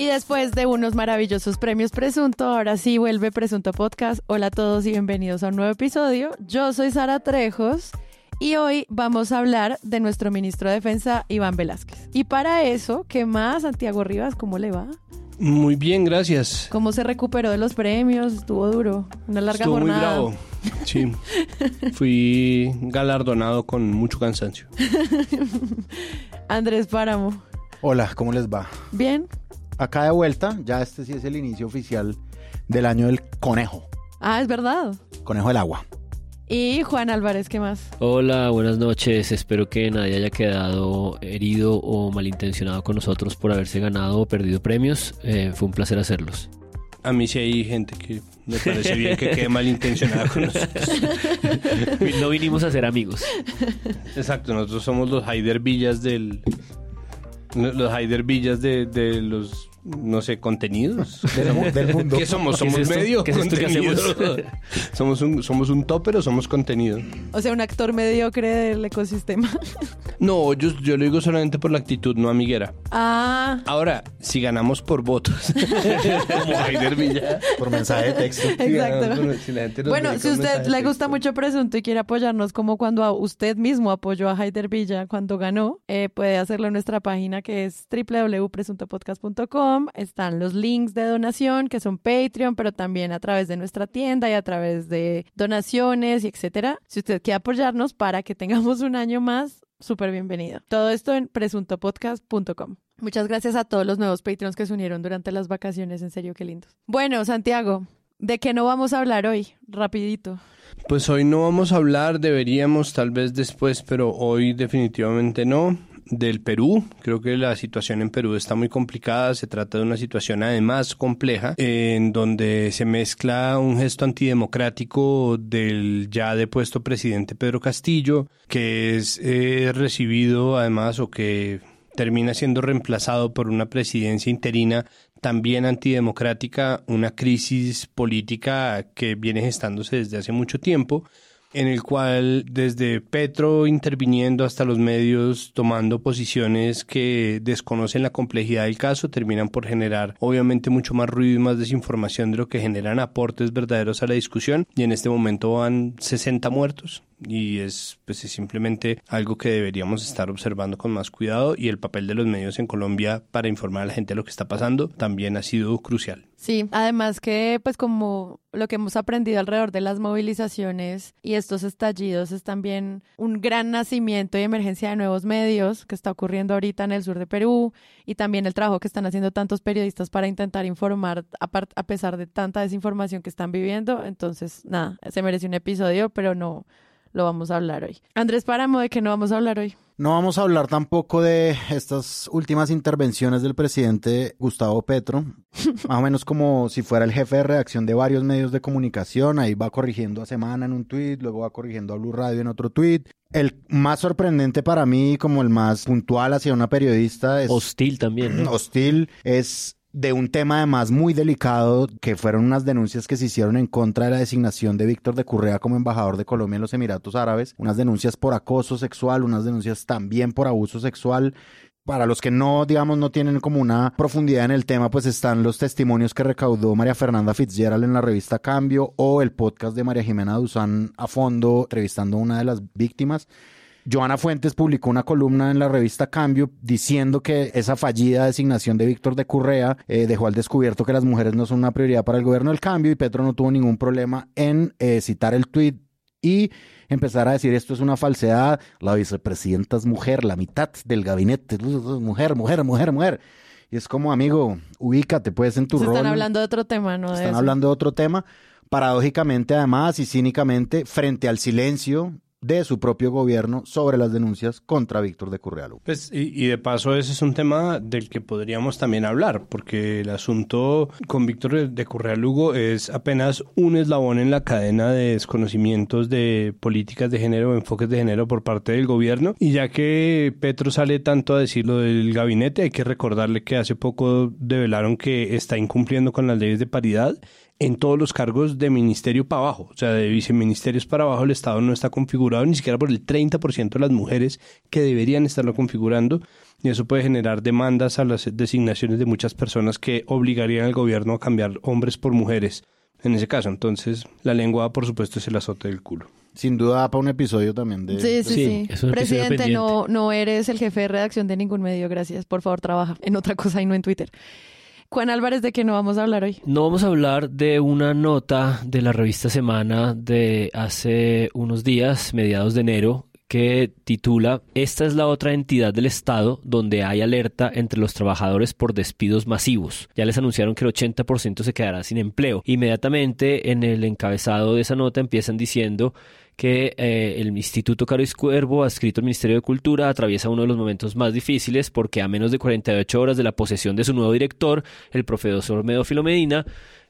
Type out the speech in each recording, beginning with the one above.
Y después de unos maravillosos premios Presunto, ahora sí vuelve Presunto Podcast. Hola a todos y bienvenidos a un nuevo episodio. Yo soy Sara Trejos y hoy vamos a hablar de nuestro ministro de Defensa, Iván Velázquez. Y para eso, ¿qué más, Santiago Rivas? ¿Cómo le va? Muy bien, gracias. ¿Cómo se recuperó de los premios? Estuvo duro. Una larga Estuvo jornada. muy bravo. Sí. Fui galardonado con mucho cansancio. Andrés Páramo. Hola, ¿cómo les va? ¿Bien? Acá de vuelta, ya este sí es el inicio oficial del año del conejo, Ah, es verdad. conejo del agua. Y Juan Álvarez, ¿qué más? Hola, buenas noches. Espero que nadie haya quedado herido o malintencionado con nosotros por haberse ganado o perdido premios. Eh, fue un placer hacerlos. A mí sí hay gente que me parece bien que quede malintencionada con nosotros. No vinimos a ser amigos. Exacto, nosotros somos los Haider Villas del... Los Haider Villas de, de los, no sé, contenidos. Del mu- del mundo. ¿Qué somos? ¿Qué es ¿Somos medio ¿Qué es esto que hacemos? ¿Somos un, ¿Somos un topper o somos contenido? O sea, un actor mediocre del ecosistema. No, yo, yo lo digo solamente por la actitud, no amiguera. Ah, Ahora, si ganamos por votos, como Haider Villa. Por mensaje de texto. exacto. Si la gente Bueno, si usted le gusta mucho Presunto y quiere apoyarnos como cuando a usted mismo apoyó a Haider Villa cuando ganó, eh, puede hacerlo en nuestra página que es www.presuntopodcast.com. Están los links de donación que son Patreon, pero también a través de nuestra tienda y a través de donaciones y etcétera. Si usted quiere apoyarnos para que tengamos un año más, súper bienvenido. Todo esto en presuntopodcast.com. Muchas gracias a todos los nuevos Patreons que se unieron durante las vacaciones, en serio, qué lindos. Bueno, Santiago, ¿de qué no vamos a hablar hoy? Rapidito. Pues hoy no vamos a hablar, deberíamos tal vez después, pero hoy definitivamente no. Del Perú, creo que la situación en Perú está muy complicada, se trata de una situación además compleja, en donde se mezcla un gesto antidemocrático del ya depuesto presidente Pedro Castillo, que es eh, recibido además o que termina siendo reemplazado por una presidencia interina también antidemocrática, una crisis política que viene gestándose desde hace mucho tiempo, en el cual desde Petro interviniendo hasta los medios tomando posiciones que desconocen la complejidad del caso, terminan por generar obviamente mucho más ruido y más desinformación de lo que generan aportes verdaderos a la discusión. Y en este momento van 60 muertos y es pues es simplemente algo que deberíamos estar observando con más cuidado y el papel de los medios en Colombia para informar a la gente de lo que está pasando también ha sido crucial. Sí, además que pues como lo que hemos aprendido alrededor de las movilizaciones y estos estallidos es también un gran nacimiento y emergencia de nuevos medios que está ocurriendo ahorita en el sur de Perú y también el trabajo que están haciendo tantos periodistas para intentar informar a, a pesar de tanta desinformación que están viviendo. Entonces, nada, se merece un episodio, pero no lo vamos a hablar hoy. Andrés Páramo, ¿de qué no vamos a hablar hoy? No vamos a hablar tampoco de estas últimas intervenciones del presidente Gustavo Petro, más o menos como si fuera el jefe de redacción de varios medios de comunicación, ahí va corrigiendo a Semana en un tweet, luego va corrigiendo a Blue Radio en otro tweet. El más sorprendente para mí, como el más puntual hacia una periodista, es Hostil también, ¿no? hostil, es de un tema además muy delicado, que fueron unas denuncias que se hicieron en contra de la designación de Víctor de Currea como embajador de Colombia en los Emiratos Árabes, unas denuncias por acoso sexual, unas denuncias también por abuso sexual. Para los que no, digamos, no tienen como una profundidad en el tema, pues están los testimonios que recaudó María Fernanda Fitzgerald en la revista Cambio o el podcast de María Jimena Duzán a fondo, entrevistando a una de las víctimas. Joana Fuentes publicó una columna en la revista Cambio diciendo que esa fallida designación de Víctor de Currea eh, dejó al descubierto que las mujeres no son una prioridad para el gobierno del cambio y Petro no tuvo ningún problema en eh, citar el tuit y empezar a decir esto es una falsedad, la vicepresidenta es mujer, la mitad del gabinete es mujer, mujer, mujer, mujer. Y es como, amigo, ubícate pues en tu Se rol. están hablando de otro tema, ¿no? Están hablando de otro tema, paradójicamente además y cínicamente, frente al silencio de su propio gobierno sobre las denuncias contra Víctor de. Pues, y, de paso ese es un tema del que podríamos también hablar, porque el asunto con Víctor de Correa Lugo es apenas un eslabón en la cadena de desconocimientos de políticas de género enfoques de género por parte del gobierno. Y ya que Petro sale tanto a decir lo del gabinete, hay que recordarle que hace poco develaron que está incumpliendo con las leyes de paridad en todos los cargos de ministerio para abajo, o sea, de viceministerios para abajo, el Estado no está configurado ni siquiera por el 30% de las mujeres que deberían estarlo configurando, y eso puede generar demandas a las designaciones de muchas personas que obligarían al gobierno a cambiar hombres por mujeres en ese caso. Entonces, la lengua, por supuesto, es el azote del culo. Sin duda para un episodio también de... Sí, sí, Sí, sí. es un episodio Presidente, no, no eres el jefe de redacción de ningún medio, gracias. Por favor, trabaja en otra cosa y no en Twitter. Juan Álvarez, ¿de qué no vamos a hablar hoy? No vamos a hablar de una nota de la revista Semana de hace unos días, mediados de enero, que titula Esta es la otra entidad del Estado donde hay alerta entre los trabajadores por despidos masivos. Ya les anunciaron que el 80% se quedará sin empleo. Inmediatamente en el encabezado de esa nota empiezan diciendo que eh, el Instituto Caris Cuervo, adscrito al Ministerio de Cultura, atraviesa uno de los momentos más difíciles porque a menos de 48 horas de la posesión de su nuevo director, el profesor Medófilo Medina,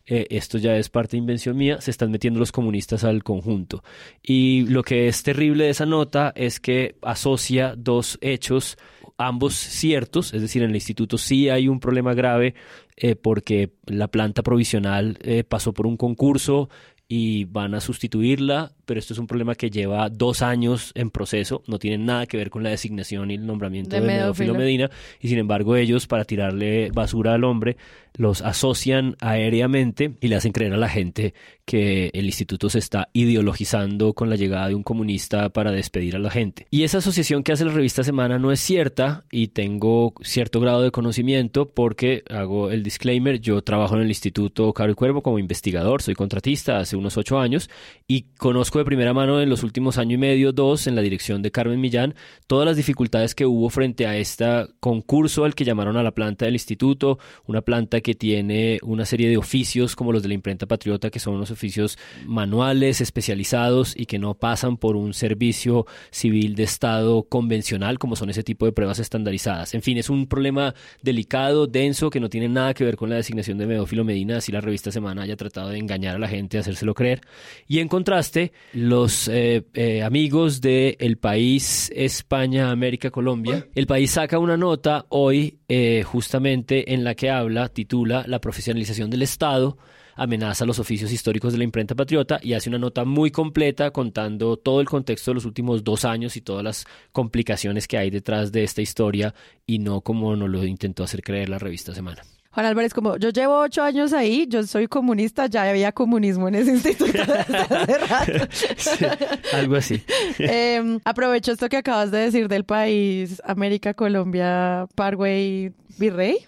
eh, esto ya es parte de invención mía, se están metiendo los comunistas al conjunto. Y lo que es terrible de esa nota es que asocia dos hechos, ambos ciertos, es decir, en el instituto sí hay un problema grave eh, porque la planta provisional pasó por un concurso y van a sustituirla, pero esto es un problema que lleva dos años en proceso, no tiene nada que ver con la designación y el nombramiento De de. Medina, y sin embargo ellos, para tirarle basura al hombre, los asocian aéreamente y le hacen creer a la gente que el instituto se está ideologizando con la llegada de un comunista para despedir a la gente. Y esa asociación que hace la revista Semana no es cierta y tengo cierto grado de conocimiento porque hago el disclaimer, yo trabajo en el Instituto Caro y Cuervo como investigador, soy contratista hace unos ocho años y conozco de primera mano en los últimos año y medio, dos, en la dirección de Carmen Millán, todas las dificultades que hubo frente a este concurso al que llamaron a la planta del instituto, una planta que tiene una serie de oficios como los de la imprenta patriota, que son unos oficios manuales, especializados y que no pasan por un servicio civil de Estado convencional, como son ese tipo de pruebas estandarizadas. En fin, es un problema delicado, denso, que no tiene nada que ver con la designación de Medófilo Medina, así la revista Semana haya tratado de engañar a la gente, hacérselo creer. Y en contraste, los eh, eh, amigos de El País, España, América, Colombia, El País saca una nota hoy eh, justamente en la que habla, titula La profesionalización del Estado amenaza los oficios históricos de la imprenta patriota y hace una nota muy completa contando todo el contexto de los últimos dos años y todas las complicaciones que hay detrás de esta historia y no como nos lo intentó hacer creer la revista Semana. Juan Álvarez, como yo llevo ocho años ahí, yo soy comunista, ya había comunismo en ese instituto desde hace rato. Sí, algo así. Eh, aprovecho esto que acabas de decir del país, América, Colombia, Paraguay, Virrey,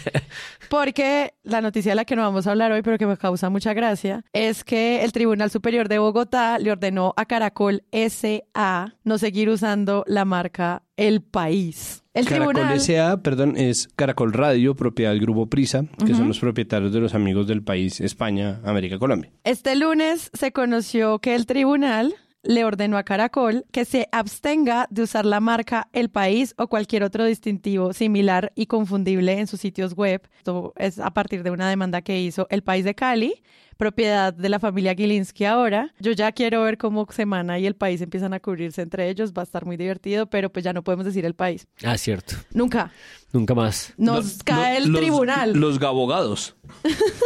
porque la noticia de la que no vamos a hablar hoy, pero que me causa mucha gracia, es que el Tribunal Superior de Bogotá le ordenó a Caracol SA no seguir usando la marca El País. El Caracol tribunal... S.A., perdón, es Caracol Radio, propiedad del Grupo Prisa, que son los propietarios de los amigos del país España, América, Colombia. Este lunes se conoció que el tribunal le ordenó a Caracol que se abstenga de usar la marca El País o cualquier otro distintivo similar y confundible en sus sitios web. Esto es a partir de una demanda que hizo El País de Cali, propiedad de la familia Gilinski ahora. Yo ya quiero ver cómo Semana y El País empiezan a cubrirse entre ellos. Va a estar muy divertido, pero pues ya no podemos decir El País. Ah, cierto. Nunca. Nunca más. Nos cae el los- tribunal. Los abogados.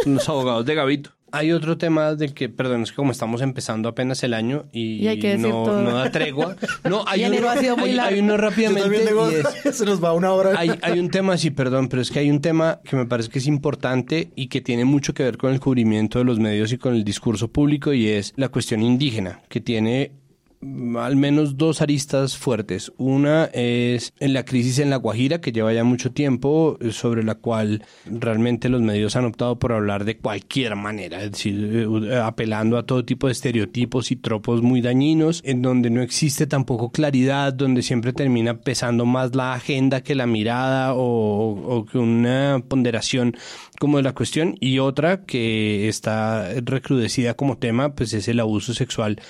los abogados de Gavito. Hay otro tema del que, perdón, es que como estamos empezando apenas el año y, Y hay que no, no da tregua. No, hay uno, ha sido muy hay, largo. hay uno rápidamente. digo, es- se nos va una hora. hay, hay un tema, sí, perdón, pero es que hay un tema que me parece que es importante y que tiene mucho que ver con el cubrimiento de los medios y con el discurso público y es la cuestión indígena, que tiene al menos dos aristas fuertes. Una es en la crisis en La Guajira, que lleva ya mucho tiempo, sobre la cual realmente los medios han optado por hablar de cualquier manera, es decir, eh, apelando a todo tipo de estereotipos y tropos muy dañinos, en donde no existe tampoco claridad, donde siempre termina pesando más la agenda que la mirada o que una ponderación como de la cuestión. Y otra que está recrudecida como tema, pues es el abuso sexual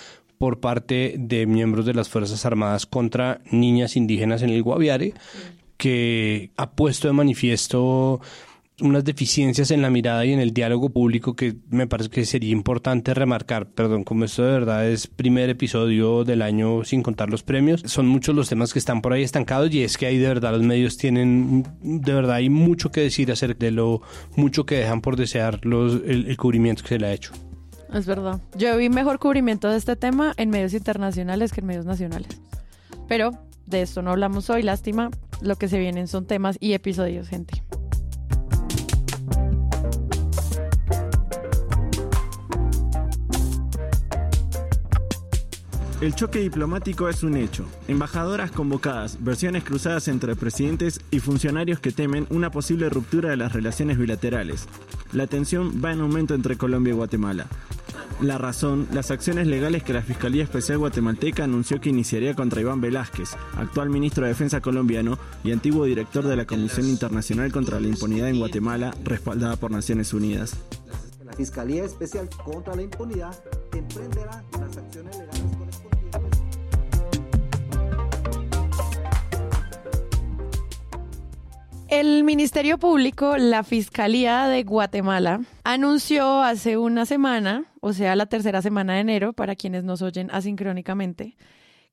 por parte de miembros de las Fuerzas Armadas contra niñas indígenas en el Guaviare, que ha puesto de manifiesto unas deficiencias en la mirada y en el diálogo público que me parece que sería importante remarcar. Perdón, como esto de verdad es primer episodio del año sin contar los premios, son muchos los temas que están por ahí estancados y es que ahí de verdad los medios tienen, de verdad hay mucho que decir acerca de lo mucho que dejan por desear los, el, el cubrimiento que se le ha hecho. Es verdad. Yo vi mejor cubrimiento de este tema en medios internacionales que en medios nacionales. Pero de esto no hablamos hoy, lástima. Lo que se vienen son temas y episodios, gente. El choque diplomático es un hecho. Embajadoras convocadas, versiones cruzadas entre presidentes y funcionarios que temen una posible ruptura de las relaciones bilaterales. La tensión va en aumento entre Colombia y Guatemala. La razón, las acciones legales que la Fiscalía Especial Guatemalteca anunció que iniciaría contra Iván Velázquez, actual ministro de Defensa colombiano y antiguo director de la Comisión Internacional contra la Impunidad en Guatemala, respaldada por Naciones Unidas. La Fiscalía Especial contra la Impunidad emprenderá El Ministerio Público, la Fiscalía de Guatemala, anunció hace una semana, o sea, la tercera semana de enero, para quienes nos oyen asincrónicamente,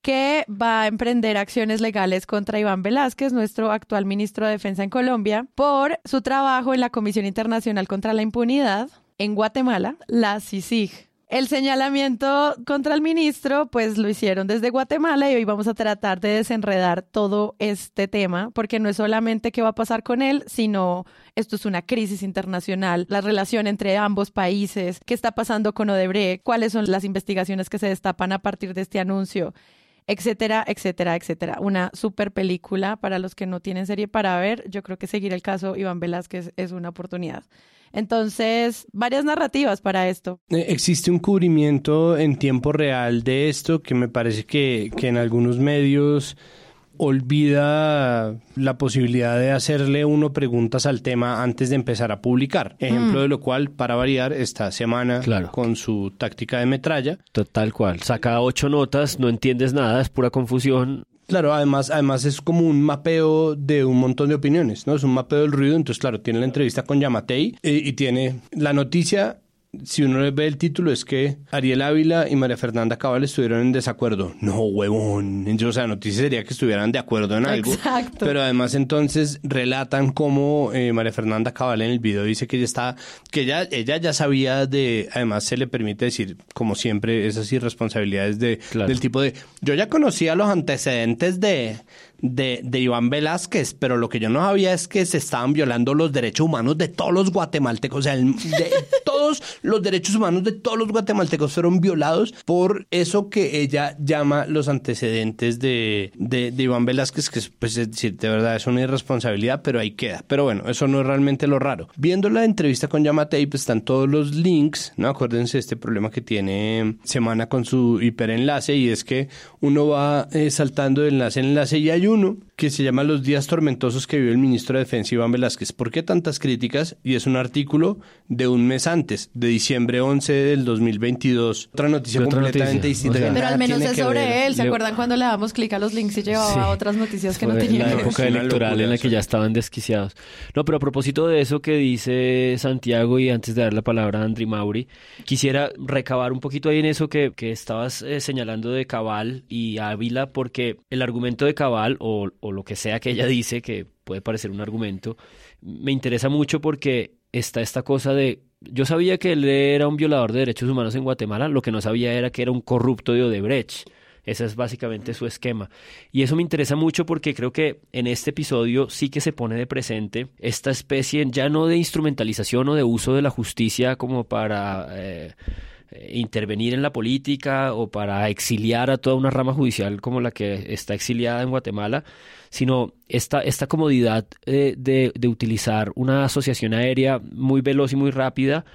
que va a emprender acciones legales contra Iván Velázquez, nuestro actual ministro de Defensa en Colombia, por su trabajo en la Comisión Internacional contra la Impunidad en Guatemala, la CICIG. El señalamiento contra el ministro, pues lo hicieron desde Guatemala y hoy vamos a tratar de desenredar todo este tema, porque no es solamente qué va a pasar con él, sino esto es una crisis internacional, la relación entre ambos países, qué está pasando con Odebrecht, cuáles son las investigaciones que se destapan a partir de este anuncio etcétera, etcétera, etcétera. Una super película para los que no tienen serie para ver. Yo creo que seguir el caso Iván Velázquez es una oportunidad. Entonces, varias narrativas para esto. Eh, Existe un cubrimiento en tiempo real de esto que me parece que, que en algunos medios olvida la posibilidad de hacerle uno preguntas al tema antes de empezar a publicar. Ejemplo de lo cual, para variar, esta semana Claro. con su táctica de metralla. Tal cual. Saca ocho notas, no entiendes nada, es pura confusión. Claro, además, además es como un mapeo de un montón de opiniones, ¿no? Es un mapeo del ruido, entonces claro, tiene la entrevista con Yamatei eh, y tiene la noticia, si uno ve el título, es que Ariel Ávila y María Fernanda Cabal estuvieron en desacuerdo. No, huevón. Entonces, o sea, la noticia sería que estuvieran de acuerdo en algo. Exacto. Pero además entonces relatan cómo eh, María Fernanda Cabal en el video dice que ella está, que ella, ella ya sabía de, además se le permite decir, como siempre, esas irresponsabilidades de, Claro. del tipo de, yo ya conocía los antecedentes de, de, de Iván Velázquez, pero lo que yo no sabía es que se estaban violando los derechos humanos de todos los guatemaltecos, o sea, el- de todos los derechos humanos de todos los guatemaltecos fueron violados por eso que ella llama los antecedentes de, de, de Iván Velázquez, que es, pues, es decir, de verdad es una irresponsabilidad, pero ahí queda. Pero bueno, eso no es realmente lo raro. Viendo la entrevista con Yamatei, pues están todos los links, ¿no? Acuérdense de este problema que tiene Semana con su hiperenlace y es que uno va eh, saltando de enlace en enlace y hay uno que se llama Los días tormentosos que vivió el ministro de Defensa Iván Velázquez. ¿Por qué tantas críticas? Y es un artículo de un mes antes, de diciembre 11 del 2022. Otra noticia Otra completamente noticia, distinta. o sea- Pero al menos es sobre ver. él. ¿Se Le- acuerdan cuando le damos clic a los links y llevaba Sí. otras noticias que no Fue tenían la época electoral locura en la que ya estaban desquiciados. No, pero a propósito de eso que dice Santiago y antes de dar la palabra a Andri Mauri, quisiera recabar un poquito ahí en eso que, que estabas eh, señalando de Cabal y Ávila, porque el argumento de Cabal, o, o lo que sea que ella dice, que puede parecer un argumento, me interesa mucho porque está esta cosa de... Yo sabía que él era un violador de derechos humanos en Guatemala, lo que no sabía era que era un corrupto de Odebrecht. Ese es básicamente su esquema. Y eso me interesa mucho porque creo que en este episodio sí que se pone de presente esta especie ya no de instrumentalización o de uso de la justicia como para eh, intervenir en la política o para exiliar a toda una rama judicial como la que está exiliada en Guatemala, sino esta, esta comodidad eh, de, de utilizar una asociación aérea muy veloz y muy rápida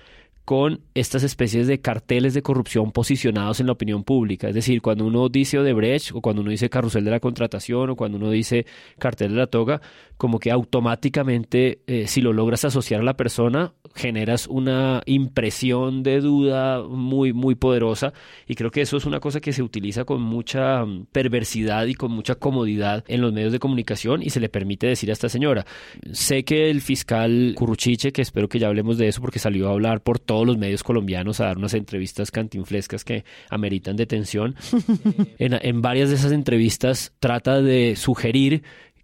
con estas especies de carteles de corrupción posicionados en la opinión pública. Es decir, cuando uno dice Odebrecht o cuando uno dice carrusel de la contratación o cuando uno dice cartel de la toga, como que automáticamente, eh, si lo logras asociar a la persona, generas una impresión de duda muy, muy poderosa. Y creo que eso es una cosa que se utiliza con mucha mm, perversidad y con mucha comodidad en los medios de comunicación y se le permite decir a esta señora. Sé que el fiscal Curruchiche, que espero que ya hablemos de eso porque salió a hablar por todos los medios colombianos a dar unas entrevistas cantinflescas que ameritan detención, en, en varias de esas entrevistas trata de sugerir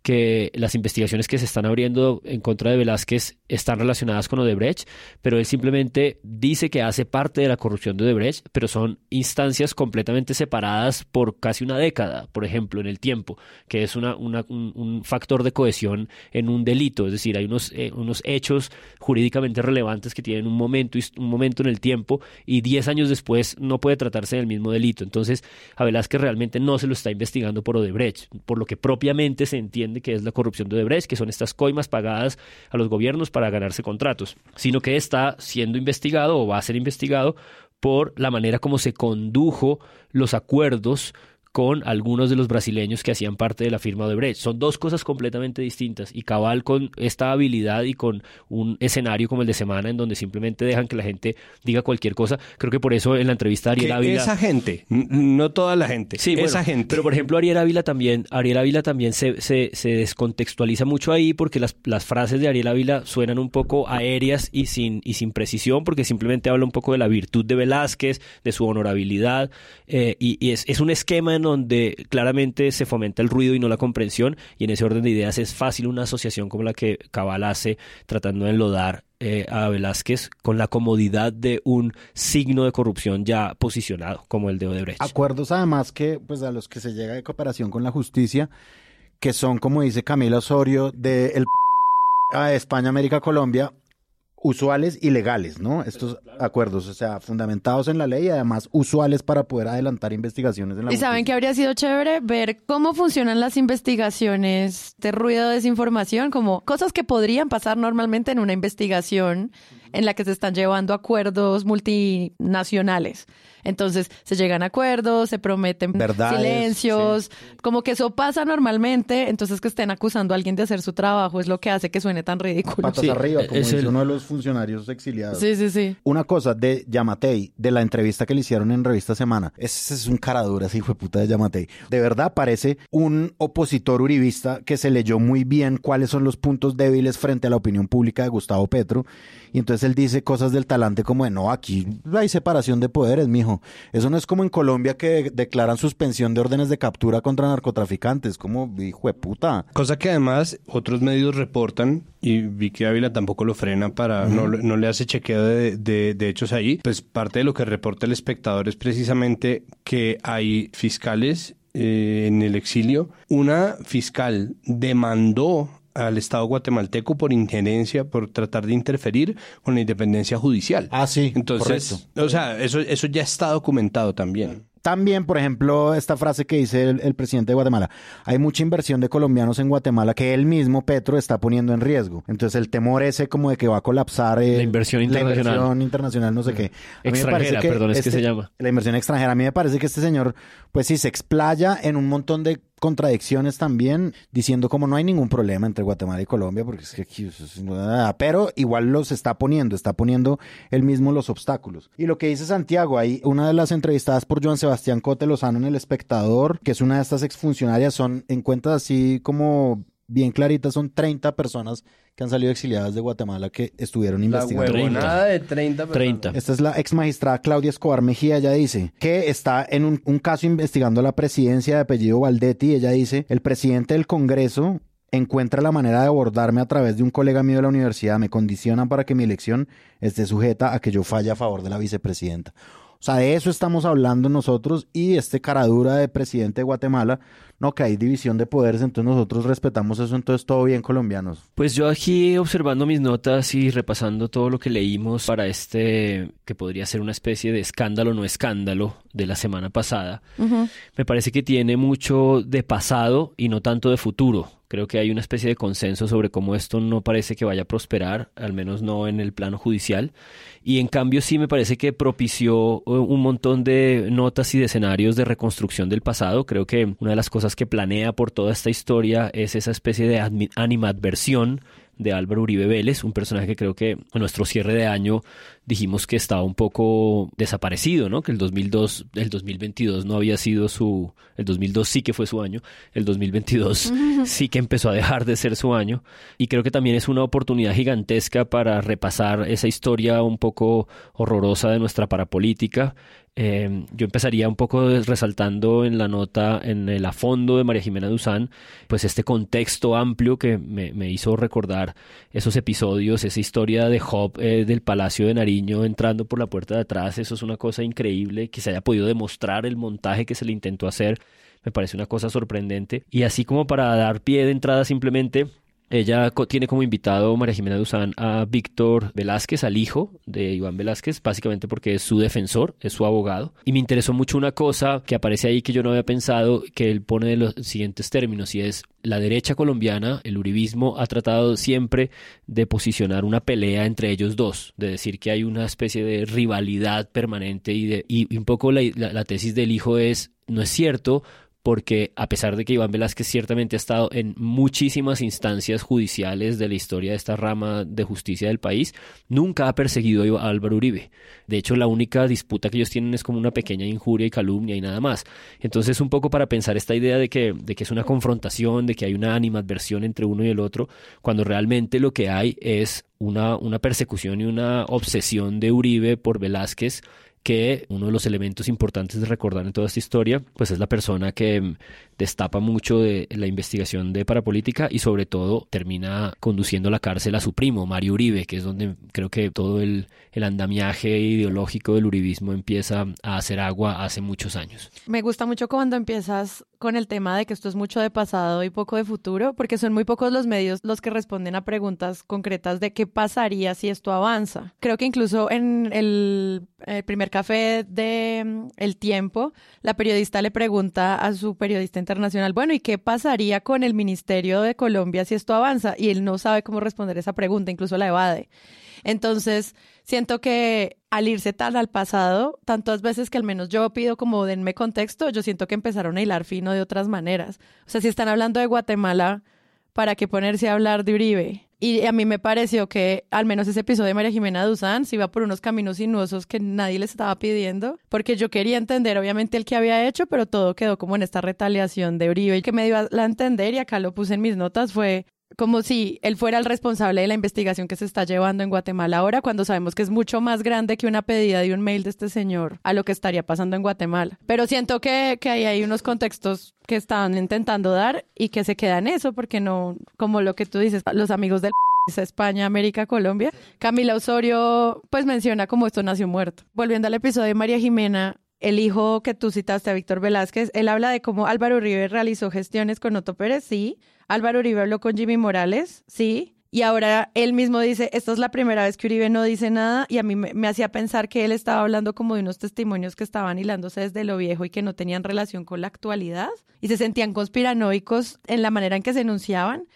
que las investigaciones que se están abriendo en contra de Velázquez están relacionadas con Odebrecht, pero él simplemente dice que hace parte de la corrupción de Odebrecht, pero son instancias completamente separadas por casi una década, por ejemplo, en el tiempo, que es una, un, un, factor de cohesión en un delito, es decir, hay unos, eh, unos hechos jurídicamente relevantes que tienen un momento, un momento en el tiempo y diez años después no puede tratarse del mismo delito. Entonces, a Velázquez realmente no se lo está investigando por Odebrecht, por lo que propiamente se entiende que es la corrupción de Odebrecht, que son estas coimas pagadas a los gobiernos para ganarse contratos, sino que está siendo investigado o va a ser investigado por la manera como se condujo los acuerdos con algunos de los brasileños que hacían parte de la firma de Brecht. Son dos cosas completamente distintas y cabal con esta habilidad y con un escenario como el de Semana en donde simplemente dejan que la gente diga cualquier cosa. Creo que por eso en la entrevista Ariel Ávila... Esa gente, no toda la gente, sí, esa gente. Pero por ejemplo Ariel Ávila también, Ariel Ávila también se, se, se descontextualiza mucho ahí porque las, las, frases de Ariel Ávila suenan un poco aéreas y sin, y sin precisión porque simplemente habla un poco de la virtud de Velázquez, de su honorabilidad eh, y, y es, es un esquema en donde claramente se fomenta el ruido y no la comprensión, y en ese orden de ideas es fácil una asociación como la que Cabal hace tratando de enlodar eh, a Velázquez con la comodidad de un signo de corrupción ya posicionado como el de Odebrecht. Acuerdos además que pues a los que se llega de cooperación con la justicia, que son como dice Camila Osorio de el a España, América, Colombia, usuales y legales, ¿no? Estos acuerdos, o sea, fundamentados en la ley y además usuales para poder adelantar investigaciones en la Y saben que habría sido chévere ver cómo funcionan las investigaciones de ruido de desinformación, como cosas que podrían pasar normalmente en una investigación en la que se están llevando acuerdos multinacionales. Entonces se llegan a acuerdos, se prometen Verdades, silencios, sí. como que eso pasa normalmente, entonces que estén acusando a alguien de hacer su trabajo es lo que hace que suene tan ridículo. Patas Sí, arriba, como es dice el- uno de los funcionarios exiliados. Sí, sí, sí. Una cosa de Yamatei, de la entrevista que le hicieron en Revista Semana. Ese es un caradura, ese hijo de puta de Yamatei. De verdad parece un opositor uribista que se leyó muy bien cuáles son los puntos débiles frente a la opinión pública de Gustavo Petro. Y entonces él dice cosas del talante como de, no, aquí hay separación de poderes, mijo. Eso no es como en Colombia que declaran suspensión de órdenes de captura contra narcotraficantes. Como, hijo de puta. Cosa que además otros medios reportan y Vicky Ávila tampoco lo frena para, no, no le hace chequeo de, de- de hechos ahí. Pues parte de lo que reporta el espectador es precisamente que hay fiscales eh, en el exilio. Una fiscal demandó al Estado guatemalteco por injerencia, por tratar de interferir con la independencia judicial. Ah, sí, Entonces, correcto. o sea, eso, eso ya está documentado también. También, por ejemplo, esta frase que dice el, el presidente de Guatemala, hay mucha inversión de colombianos en Guatemala que él mismo, Petro, está poniendo en riesgo. Entonces el temor ese como de que va a colapsar eh, La inversión internacional. La inversión internacional, no sé qué. A mí me Extranjera, parece perdón, es que se llama. La inversión extranjera. A mí me parece que este señor, pues sí, se explaya en un montón de contradicciones también, diciendo como no hay ningún problema entre Guatemala y Colombia, porque es que aquí pero igual los está poniendo, está poniendo él mismo los obstáculos. Y lo que dice Santiago, ahí una de las entrevistadas por Joan Sebastián Cote Lozano en El Espectador, que es una de estas exfuncionarias, son en cuentas así como bien claritas, son 30 personas que han salido exiliadas de Guatemala que estuvieron La investigando. huevonada de 30 personas. 30. Esta es la ex magistrada Claudia Escobar Mejía. Ella dice que está en un, un caso investigando la presidencia de apellido Valdetti. Ella dice: el presidente del Congreso encuentra la manera de abordarme a través de un colega mío de la universidad. Me condicionan para que mi elección esté sujeta a que yo falle a favor de la vicepresidenta. O sea, de eso estamos hablando nosotros y este caradura de presidente de Guatemala, no, que hay división de poderes, entonces nosotros respetamos eso, entonces todo bien colombianos. Pues yo aquí observando mis notas y repasando todo lo que leímos para este, que podría ser una especie de escándalo no escándalo de la semana pasada, me parece que tiene mucho de pasado y no tanto de futuro. Creo que hay una especie de consenso sobre cómo esto no parece que vaya a prosperar, al menos no en el plano judicial. Y en cambio sí me parece que propició eh, un montón de notas y de escenarios de reconstrucción del pasado. Creo que una de las cosas que planea por toda esta historia es esa especie de animadversión de Álvaro Uribe Vélez, un personaje que creo que en nuestro cierre de año dijimos que estaba un poco desaparecido, ¿no? Que el 2002, el 2022 no había sido su, el 2002 sí que fue su año, el 2022 sí que empezó a dejar de ser su año. Y creo que también es una oportunidad gigantesca para repasar esa historia un poco horrorosa de nuestra parapolítica. Eh, yo empezaría un poco resaltando en la nota, en el a fondo de María Jimena Duzán, pues este contexto amplio que me, hizo recordar esos episodios, esa historia de Job eh, del Palacio de Entrando por la puerta de atrás, eso es una cosa increíble, que se haya podido demostrar el montaje que se le intentó hacer, me parece una cosa sorprendente. Y así como para dar pie de entrada simplemente ella tiene como invitado María Jimena Duzán a Víctor Velázquez, al hijo de Iván Velázquez, básicamente porque es su defensor, es su abogado. Y me interesó mucho una cosa que aparece ahí que yo no había pensado, que él pone de los siguientes términos, y es la derecha colombiana, el uribismo, ha tratado siempre de posicionar una pelea entre ellos dos, de decir que hay una especie de rivalidad permanente y, un poco la, la tesis del hijo es, no es cierto, porque a pesar de que Iván Velázquez ciertamente ha estado en muchísimas instancias judiciales de la historia de esta rama de justicia del país, nunca ha perseguido a Álvaro Uribe. De hecho, la única disputa que ellos tienen es como una pequeña injuria y calumnia y nada más. Entonces, un poco para pensar esta idea de que, de que es una confrontación, de que hay una animadversión entre uno y el otro, cuando realmente lo que hay es una, una persecución y una obsesión de Uribe por Velázquez que uno de los elementos importantes de recordar en toda esta historia, pues es la persona que mm, destapa mucho de la investigación de parapolítica y sobre todo termina conduciendo a la cárcel a su primo, Mario Uribe, que es donde creo que todo el, el andamiaje ideológico del uribismo empieza a hacer agua hace muchos años. Me gusta mucho cuando empiezas con el tema de que esto es mucho de pasado y poco de futuro, porque son muy pocos los medios los que responden a preguntas concretas de qué pasaría si esto avanza. Creo que incluso en el, primer café de mm, El Tiempo, la periodista le pregunta a su periodista internacional, bueno, ¿y qué pasaría con el Ministerio de Colombia si esto avanza? Y él no sabe cómo responder esa pregunta, incluso la evade. Entonces, siento que al irse tal al pasado, tantas veces que al menos yo pido como denme contexto, yo siento que empezaron a hilar fino de otras maneras. O sea, si están hablando de Guatemala, ¿para qué ponerse a hablar de Uribe? Y a mí me pareció que al menos ese episodio de María Jimena Duzán se iba por unos caminos sinuosos que nadie les estaba pidiendo, porque yo quería entender obviamente el que había hecho, pero todo quedó como en esta retaliación de Uribe y que me dio a entender y acá lo puse en mis notas fue como si él fuera el responsable de la investigación que se está llevando en Guatemala ahora, cuando sabemos que es mucho más grande que una pedida de un mail de este señor a lo que estaría pasando en Guatemala. Pero siento que, que ahí hay unos contextos que estaban intentando dar y que se quedan eso, porque no, como lo que tú dices, los amigos del España, América, Colombia. Camila Osorio, pues menciona como esto nació muerto. Volviendo al episodio de María Jimena, el hijo que tú citaste a Víctor Velázquez, él habla de cómo Álvaro Uribe realizó gestiones con Otto Pérez, sí. Álvaro Uribe habló con Jimmy Morales, sí. Y ahora él mismo dice, esta es la primera vez que Uribe no dice nada y a mí me, hacía pensar que él estaba hablando como de unos testimonios que estaban hilándose desde lo viejo y que no tenían relación con la actualidad y se sentían conspiranoicos en la manera en que se enunciaban.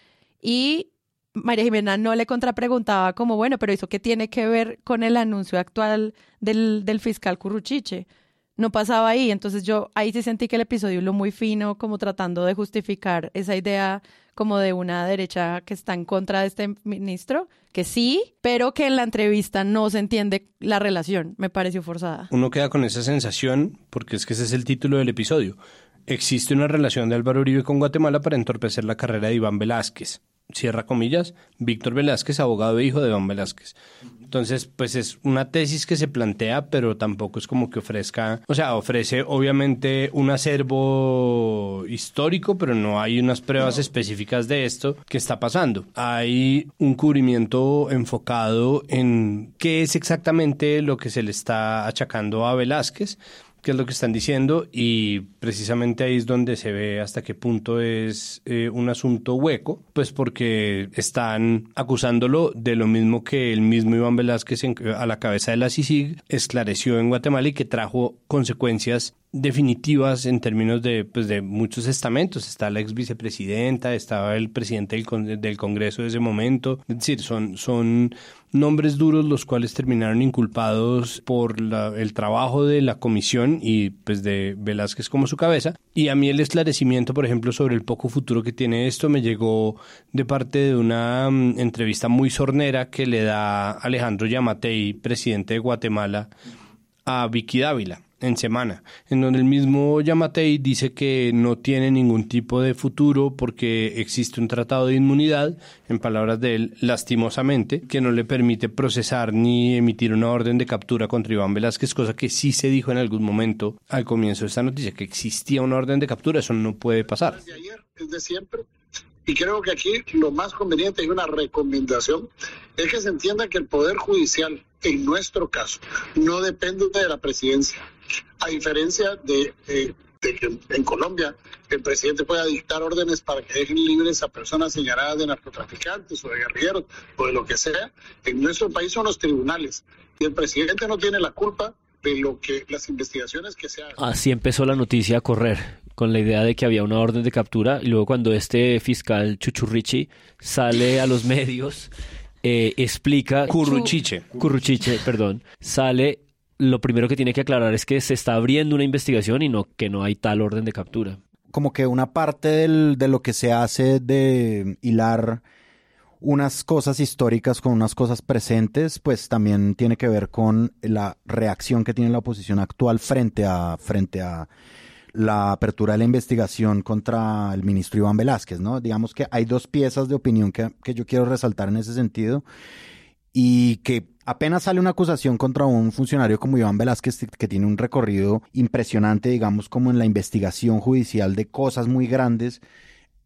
Y María Jimena no le contrapreguntaba como, bueno, pero eso qué tiene que ver con el anuncio actual del, del fiscal Curruchiche no pasaba ahí. Entonces yo ahí sí sentí que el episodio lo muy fino, como tratando de justificar esa idea como de una derecha que está en contra de este ministro, que sí, pero que en la entrevista no se entiende la relación. Me pareció forzada. Uno queda con esa sensación, porque es que ese es el título del episodio. Existe una relación de Álvaro Uribe con Guatemala para entorpecer la carrera de Iván Velázquez cierra comillas, Víctor Velázquez, abogado e hijo de Don Velázquez. Entonces, pues es una tesis que se plantea, pero tampoco es como que ofrezca, o sea, ofrece obviamente un acervo histórico, pero no hay unas pruebas específicas de esto que está pasando. Hay un cubrimiento enfocado en qué es exactamente lo que se le está achacando a Velázquez qué es lo que están diciendo y precisamente ahí es donde se ve hasta qué punto es eh, un asunto hueco, pues porque están acusándolo de lo mismo que el mismo Iván Velázquez a la cabeza de la CICIG esclareció en Guatemala y que trajo consecuencias definitivas en términos de, pues, de muchos estamentos. Está la ex vicepresidenta, estaba el presidente del, del Congreso de ese momento. Es decir, son, son nombres duros los cuales terminaron inculpados por el trabajo de la comisión y pues de Velázquez como su cabeza. Y a mí el esclarecimiento, por ejemplo, sobre el poco futuro que tiene esto me llegó de parte de una mm, entrevista muy sornera que le da Alejandro Yamatei, presidente de Guatemala, a Vicky Dávila en semana, en donde el mismo Yamatei dice que no tiene ningún tipo de futuro porque existe un tratado de inmunidad, en palabras de él, lastimosamente, que no le permite procesar ni emitir una orden de captura contra Iván Velázquez, cosa que sí se dijo en algún momento al comienzo de esta noticia, que existía una orden de captura, eso no puede pasar. De ayer, es de siempre. Y creo que aquí lo más conveniente y una recomendación es que se entienda que el Poder Judicial, en nuestro caso, no depende de la presidencia. A diferencia de, que en Colombia el presidente pueda dictar órdenes para que dejen libres a personas señaladas de narcotraficantes o de guerrilleros o de lo que sea, en nuestro país son los tribunales y el presidente no tiene la culpa de lo que las investigaciones que se hagan. Así empezó la noticia a correr con la idea de que había una orden de captura y luego cuando este fiscal Chuchurrichi sale a los medios eh, explica Curruchiche. Curruchiche, perdón, sale lo primero que tiene que aclarar es que se está abriendo una investigación y no que no hay tal orden de captura. Como que una parte de lo que se hace de hilar unas cosas históricas con unas cosas presentes, pues también tiene que ver con la reacción que tiene la oposición actual frente a, frente a la apertura de la investigación contra el ministro Iván Velázquez, ¿no? Digamos que hay dos piezas de opinión que, que yo quiero resaltar en ese sentido y que apenas sale una acusación contra un funcionario como Iván Velázquez, que tiene un recorrido impresionante, digamos, como en la investigación judicial de cosas muy grandes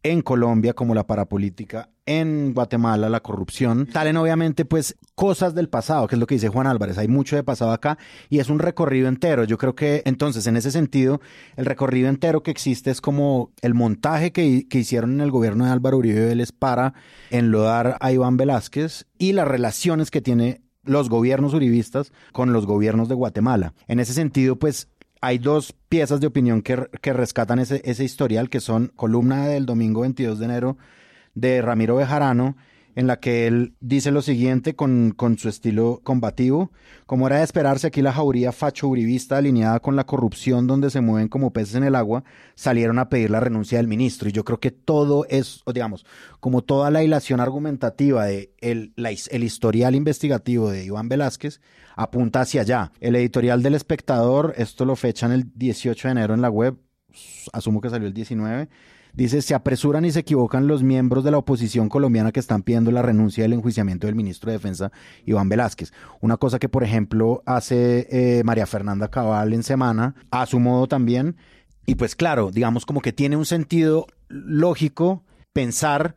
en Colombia, como la parapolítica, en Guatemala, la corrupción. Salen obviamente pues cosas del pasado, que es lo que dice Juan Álvarez. Hay mucho de pasado acá y es un recorrido entero. Yo creo que entonces en ese sentido, el recorrido entero que existe es como el montaje que, que hicieron en el gobierno de Álvaro Uribe Vélez para enlodar a Iván Velázquez y las relaciones que tiene los gobiernos uribistas con los gobiernos de Guatemala. En ese sentido, pues hay dos piezas de opinión que, rescatan ese, ese historial, que son columna del domingo 22 de enero de Ramiro Bejarano en la que él dice lo siguiente con, con, su estilo combativo. Como era de esperarse, aquí la jauría facho-uribista alineada con la corrupción donde se mueven como peces en el agua, salieron a pedir la renuncia del ministro. Y yo creo que todo es, digamos, como toda la hilación argumentativa de el, el historial investigativo de Iván Velázquez, apunta hacia allá. El editorial del espectador, esto lo fechan el 18 de enero en la web, asumo que salió el 19 Dice, se apresuran y se equivocan los miembros de la oposición colombiana que están pidiendo la renuncia del enjuiciamiento del ministro de Defensa, Iván Velázquez. Una cosa que, por ejemplo, hace eh, María Fernanda Cabal en semana, a su modo también. Y pues claro, digamos como que tiene un sentido lógico pensar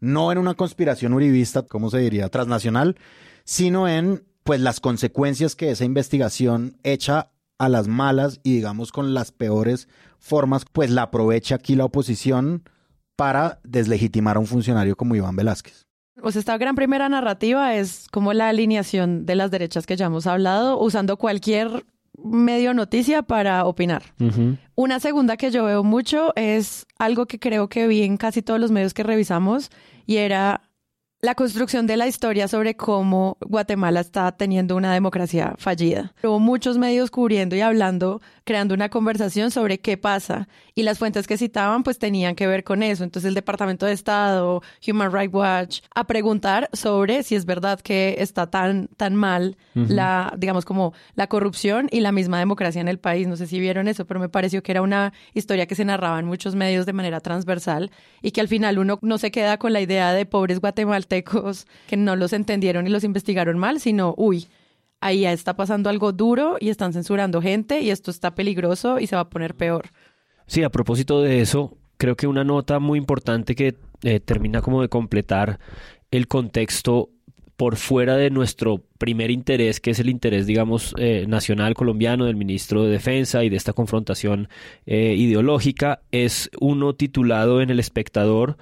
no en una conspiración uribista, como se diría, transnacional, sino en pues las consecuencias que esa investigación hecha a las malas y digamos con las peores formas, pues la aprovecha aquí la oposición para deslegitimar a un funcionario como Iván Velázquez. Pues esta gran primera narrativa es como la alineación de las derechas que ya hemos hablado, usando cualquier medio noticia para opinar. Una segunda que yo veo mucho es algo que creo que vi en casi todos los medios que revisamos y era la construcción de la historia sobre cómo Guatemala está teniendo una democracia fallida. Hubo muchos medios cubriendo y hablando, creando una conversación sobre qué pasa y las fuentes que citaban pues tenían que ver con eso. Entonces el Departamento de Estado, Human Rights Watch, a preguntar sobre si es verdad que está tan, tan mal la, digamos como la corrupción y la misma democracia en el país. No sé si vieron eso, pero me pareció que era una historia que se narraba en muchos medios de manera transversal y que al final uno no se queda con la idea de pobres que no los entendieron y los investigaron mal, sino, uy, ahí está pasando algo duro y están censurando gente y esto está peligroso y se va a poner peor. Sí, a propósito de eso, creo que una nota muy importante que eh, termina como de completar el contexto por fuera de nuestro primer interés, que es el interés, digamos, eh, nacional colombiano del ministro de Defensa y de esta confrontación eh, ideológica, es uno titulado en El Espectador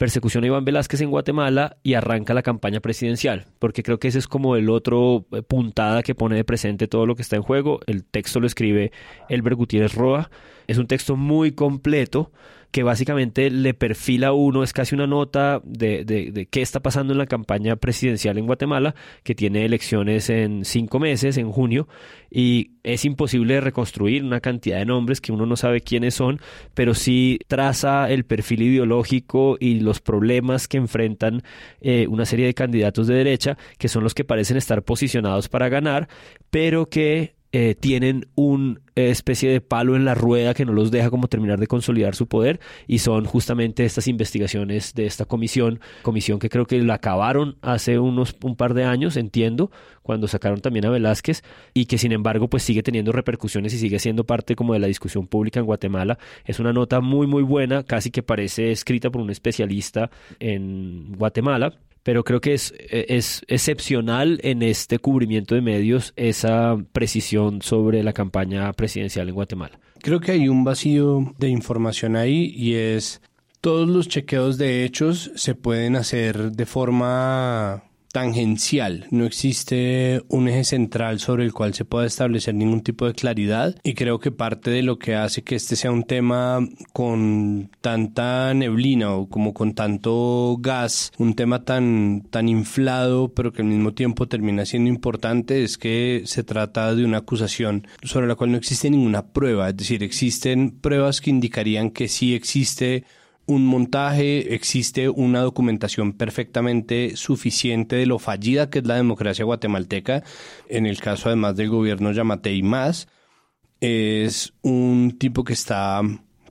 persecución a Iván Velázquez en Guatemala y arranca la campaña presidencial, porque creo que ese es como el otro eh, puntada que pone de presente todo lo que está en juego. El texto lo escribe Elber Gutiérrez Roa. Es un texto muy completo que básicamente le perfila a uno, es casi una nota de, de, qué está pasando en la campaña presidencial en Guatemala, que tiene elecciones en cinco meses, en junio, y es imposible reconstruir una cantidad de nombres que uno no sabe quiénes son, pero sí traza el perfil ideológico y los problemas que enfrentan eh, una serie de candidatos de derecha, que son los que parecen estar posicionados para ganar, pero que eh, tienen una eh, especie de palo en la rueda que no los deja como terminar de consolidar su poder y son justamente estas investigaciones de esta comisión, comisión que creo que la acabaron hace unos un par de años, entiendo, cuando sacaron también a Velázquez y que sin embargo pues sigue teniendo repercusiones y sigue siendo parte como de la discusión pública en Guatemala. Es una nota muy muy buena, casi que parece escrita por un especialista en Guatemala pero creo que es, es excepcional en este cubrimiento de medios esa precisión sobre la campaña presidencial en Guatemala. Creo que hay un vacío de información ahí y es todos los chequeos de hechos se pueden hacer de forma tangencial, no existe un eje central sobre el cual se pueda establecer ningún tipo de claridad y creo que parte de lo que hace que este sea un tema con tanta neblina o como con tanto gas, un tema tan, tan inflado pero que al mismo tiempo termina siendo importante es que se trata de una acusación sobre la cual no existe ninguna prueba, es decir, existen pruebas que indicarían que sí existe un montaje, existe una documentación perfectamente suficiente de lo fallida que es la democracia guatemalteca, en el caso además del gobierno Yamatei más, es un tipo que está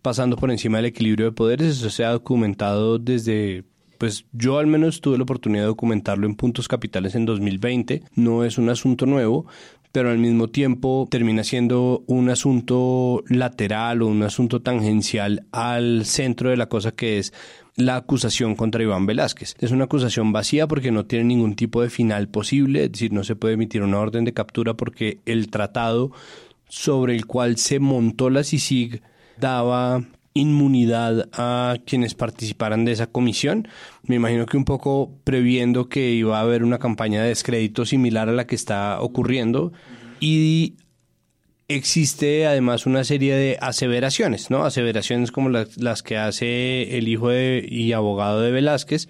pasando por encima del equilibrio de poderes, eso se ha documentado desde pues yo al menos tuve la oportunidad de documentarlo en Puntos Capitales en 2020, no es un asunto nuevo, pero al mismo tiempo termina siendo un asunto lateral o un asunto tangencial al centro de la cosa que es la acusación contra Iván Velázquez. Es una acusación vacía porque no tiene ningún tipo de final posible, es decir, no se puede emitir una orden de captura porque el tratado sobre el cual se montó la CICIG daba inmunidad a quienes participaran de esa comisión. Me imagino que un poco previendo que iba a haber una campaña de descrédito similar a la que está ocurriendo y existe además una serie de aseveraciones, ¿no? Aseveraciones como las, que hace el hijo y abogado de Velázquez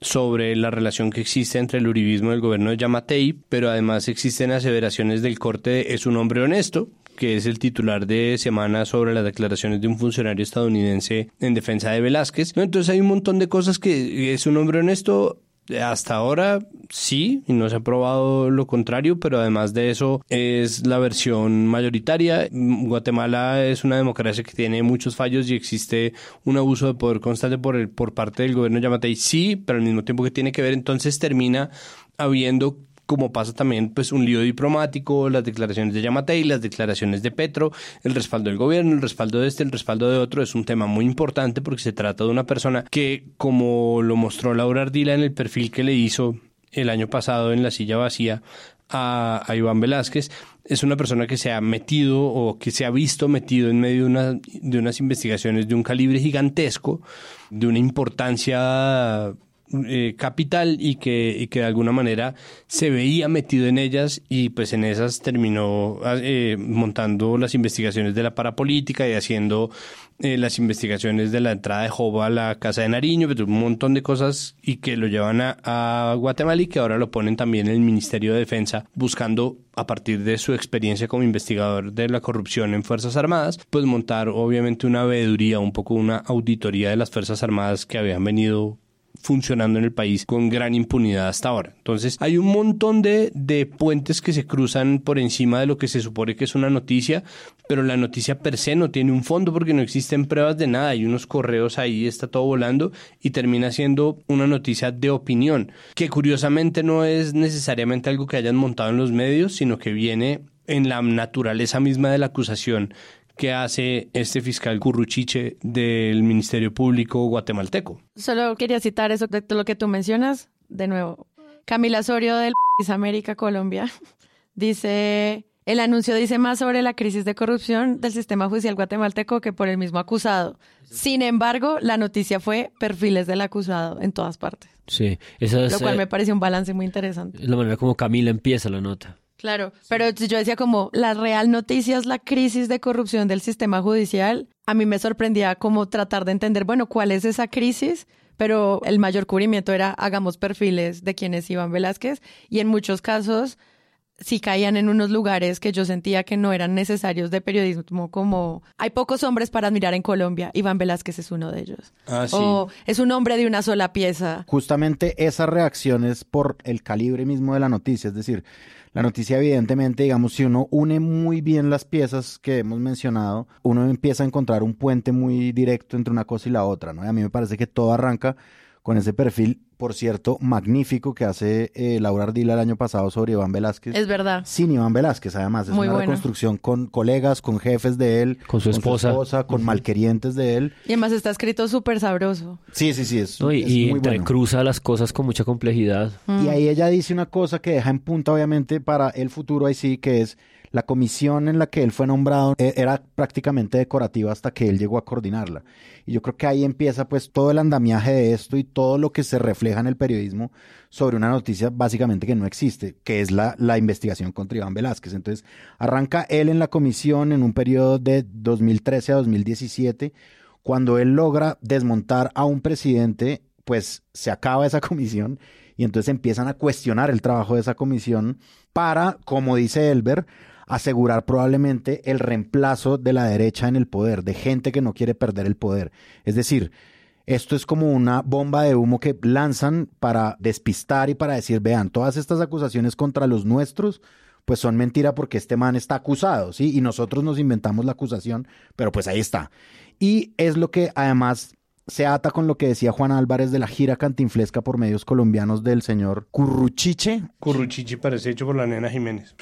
sobre la relación que existe entre el uribismo y el gobierno de Yamatei, pero además existen aseveraciones del corte de es un hombre honesto, que es el titular de Semana sobre las declaraciones de un funcionario estadounidense en defensa de Velázquez. Entonces hay un montón de cosas que es un hombre honesto, hasta ahora sí, y no se ha probado lo contrario, pero además de eso es la versión mayoritaria. Guatemala es una democracia que tiene muchos fallos y existe un abuso de poder constante por, el, por parte del gobierno Yamatei, sí, pero al mismo tiempo que tiene que ver, entonces termina habiendo como pasa también pues un lío diplomático, las declaraciones de Yamatei, las declaraciones de Petro, el respaldo del gobierno, el respaldo de este, el respaldo de otro, es un tema muy importante porque se trata de una persona que, como lo mostró Laura Ardila en el perfil que le hizo el año pasado en la silla vacía a, Iván Velázquez, es una persona que se ha metido o que se ha visto metido en medio de, una, de unas investigaciones de un calibre gigantesco, de una importancia eh, capital y que, y que de alguna manera se veía metido en ellas y pues en esas terminó eh, montando las investigaciones de la parapolítica y haciendo eh, las investigaciones de la entrada de Joba a la Casa de Nariño, pues, un montón de cosas y que lo llevan a, a Guatemala y que ahora lo ponen también en el Ministerio de Defensa buscando a partir de su experiencia como investigador de la corrupción en Fuerzas Armadas, pues montar obviamente una veeduría, un poco una auditoría de las Fuerzas Armadas que habían venido funcionando en el país con gran impunidad hasta ahora. Entonces, hay un montón de, de puentes que se cruzan por encima de lo que se supone que es una noticia, pero la noticia per se no tiene un fondo porque no existen pruebas de nada. Hay unos correos ahí, está todo volando y termina siendo una noticia de opinión, que curiosamente no es necesariamente algo que hayan montado en los medios, sino que viene en la naturaleza misma de la acusación que hace este fiscal Curruchiche del Ministerio Público guatemalteco. Solo quería citar eso de lo que tú mencionas. De nuevo, Camila Sorio del País América Colombia dice, El anuncio dice más sobre la crisis de corrupción del sistema judicial guatemalteco que por el mismo acusado. Sin embargo, la noticia fue perfiles del acusado en todas partes. Sí, esa es Lo cual eh, me pareció un balance muy interesante. es la manera como Camila empieza la nota. Claro, pero si yo decía como la real noticia es la crisis de corrupción del sistema judicial, a mí me sorprendía como tratar de entender, bueno, cuál es esa crisis, pero el mayor cubrimiento era hagamos perfiles de quién es Iván Velázquez y en muchos casos sí caían en unos lugares que yo sentía que no eran necesarios de periodismo, como hay pocos hombres para admirar en Colombia, Iván Velázquez es uno de ellos. Ah, sí. O es un hombre de una sola pieza. Justamente esa reacción es por el calibre mismo de la noticia, es decir, la noticia evidentemente, digamos, si uno une muy bien las piezas que hemos mencionado, uno empieza a encontrar un puente muy directo entre una cosa y la otra, ¿no? Y a mí me parece que todo arranca con ese perfil, por cierto, magnífico que hace eh, Laura Ardila el año pasado sobre Iván Velázquez. Es verdad. Sin Iván Velázquez, además, es Muy una bueno. reconstrucción con colegas, con jefes de él, Con su esposa. con malquerientes de él. Y además está escrito súper sabroso. Sí, sí, sí, es, ¿no? Y, es y muy bueno. cruza las cosas con mucha complejidad. Mm. Y ahí ella dice una cosa que deja en punta, obviamente, para el futuro ahí sí, que es la comisión en la que él fue nombrado eh, era prácticamente decorativa hasta que él llegó a coordinarla. Y yo creo que ahí empieza pues todo el andamiaje de esto y todo lo que se refleja en el periodismo sobre una noticia básicamente que no existe, que es la, la investigación contra Iván Velázquez. Entonces arranca él en la comisión en un periodo de 2013 a 2017. Cuando él logra desmontar a un presidente, pues se acaba esa comisión y entonces empiezan a cuestionar el trabajo de esa comisión para, como dice Elber, asegurar probablemente el reemplazo de la derecha en el poder, de gente que no quiere perder el poder. Es decir, esto es como una bomba de humo que lanzan para despistar y para decir, vean, todas estas acusaciones contra los nuestros, pues son mentira porque este man está acusado, ¿sí? Y nosotros nos inventamos la acusación, pero pues ahí está. Y es lo que además se ata con lo que decía Juan Álvarez de la gira cantinflesca por medios colombianos del señor Curruchiche. Curruchichi parece hecho por la nena Jiménez.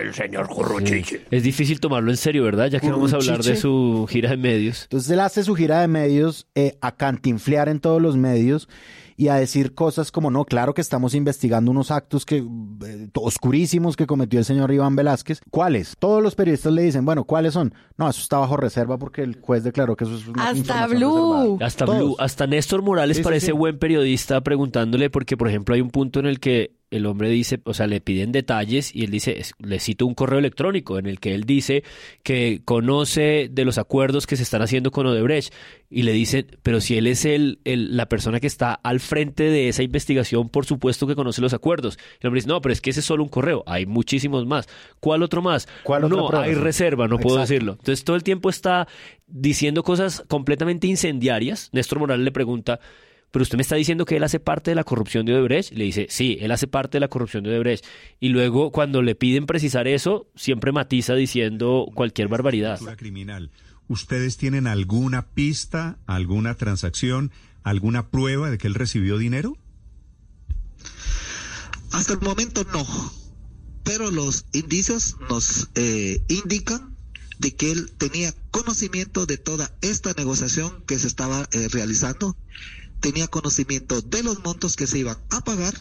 El señor Curruchichi. Es difícil tomarlo en serio, ¿verdad? Ya que vamos a hablar de Curruchiche. su gira de medios. Entonces él hace su gira de medios eh, a cantinflear en todos los medios y a decir cosas como, no, claro que estamos investigando unos actos que eh, oscurísimos que cometió el señor Iván Velázquez. ¿Cuáles? Todos los periodistas le dicen, bueno, ¿cuáles son? No, eso está bajo reserva porque el juez declaró que eso es una Hasta Blue. reservada. Hasta Todos. Blue, hasta Néstor Morales Sí, sí, parece sí. buen periodista preguntándole porque, por ejemplo, hay un punto en el que el hombre dice, o sea, le piden detalles y él dice, le cito un correo electrónico en el que él dice que conoce de los acuerdos que se están haciendo con Odebrecht y le dicen, pero si él es el, el- la persona que está al frente de esa investigación, por supuesto que conoce los acuerdos. El hombre dice, no, pero es que ese es solo un correo, hay muchísimos más. ¿Cuál otro más? ¿Cuál no, hay reserva, no puedo decirlo. Entonces todo el tiempo está diciendo cosas completamente incendiarias. Néstor Morales le pregunta, pero usted me está diciendo que él hace parte de la corrupción de Odebrecht. Y le dice, sí, él hace parte de la corrupción de Odebrecht. Y luego cuando le piden precisar eso, siempre matiza diciendo cualquier barbaridad. criminal. ¿Ustedes tienen alguna pista, alguna transacción, alguna prueba de que él recibió dinero? Hasta el momento no, pero los indicios nos eh, indican de que él tenía conocimiento de toda esta negociación que se estaba eh, realizando, tenía conocimiento de los montos que se iban a pagar.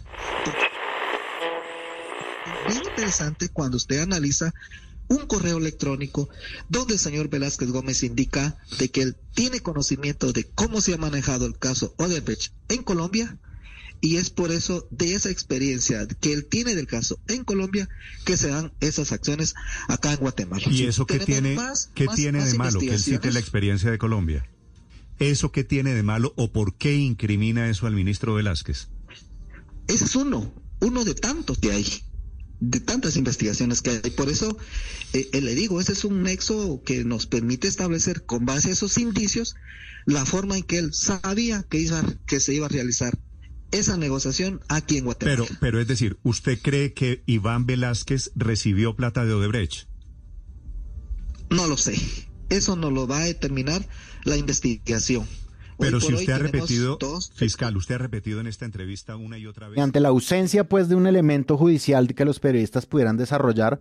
Bien interesante cuando usted analiza un correo electrónico donde el señor Velázquez Gómez indica de que él tiene conocimiento de cómo se ha manejado el caso Odebrecht en Colombia y es por eso de esa experiencia que él tiene del caso en Colombia que se dan esas acciones acá en Guatemala. ¿Y eso qué tiene, más- qué más- tiene más de malo que él cite la experiencia de Colombia? ¿Eso qué tiene de malo o por qué incrimina eso al ministro Velázquez? Ese es uno, uno de tantos que hay, de tantas investigaciones que hay. Por eso eh, eh, le digo, ese es un nexo que nos permite establecer con base a esos indicios la forma en que él sabía que, iba, que se iba a realizar esa negociación aquí en Guatemala. Pero, pero es decir, ¿usted cree que Iván Velázquez recibió plata de Odebrecht? No lo sé. Eso no lo va a determinar la investigación. Pero si usted ha repetido, dos- fiscal, usted ha repetido en esta entrevista una y otra vez. Y ante la ausencia pues de un elemento judicial que los periodistas pudieran desarrollar,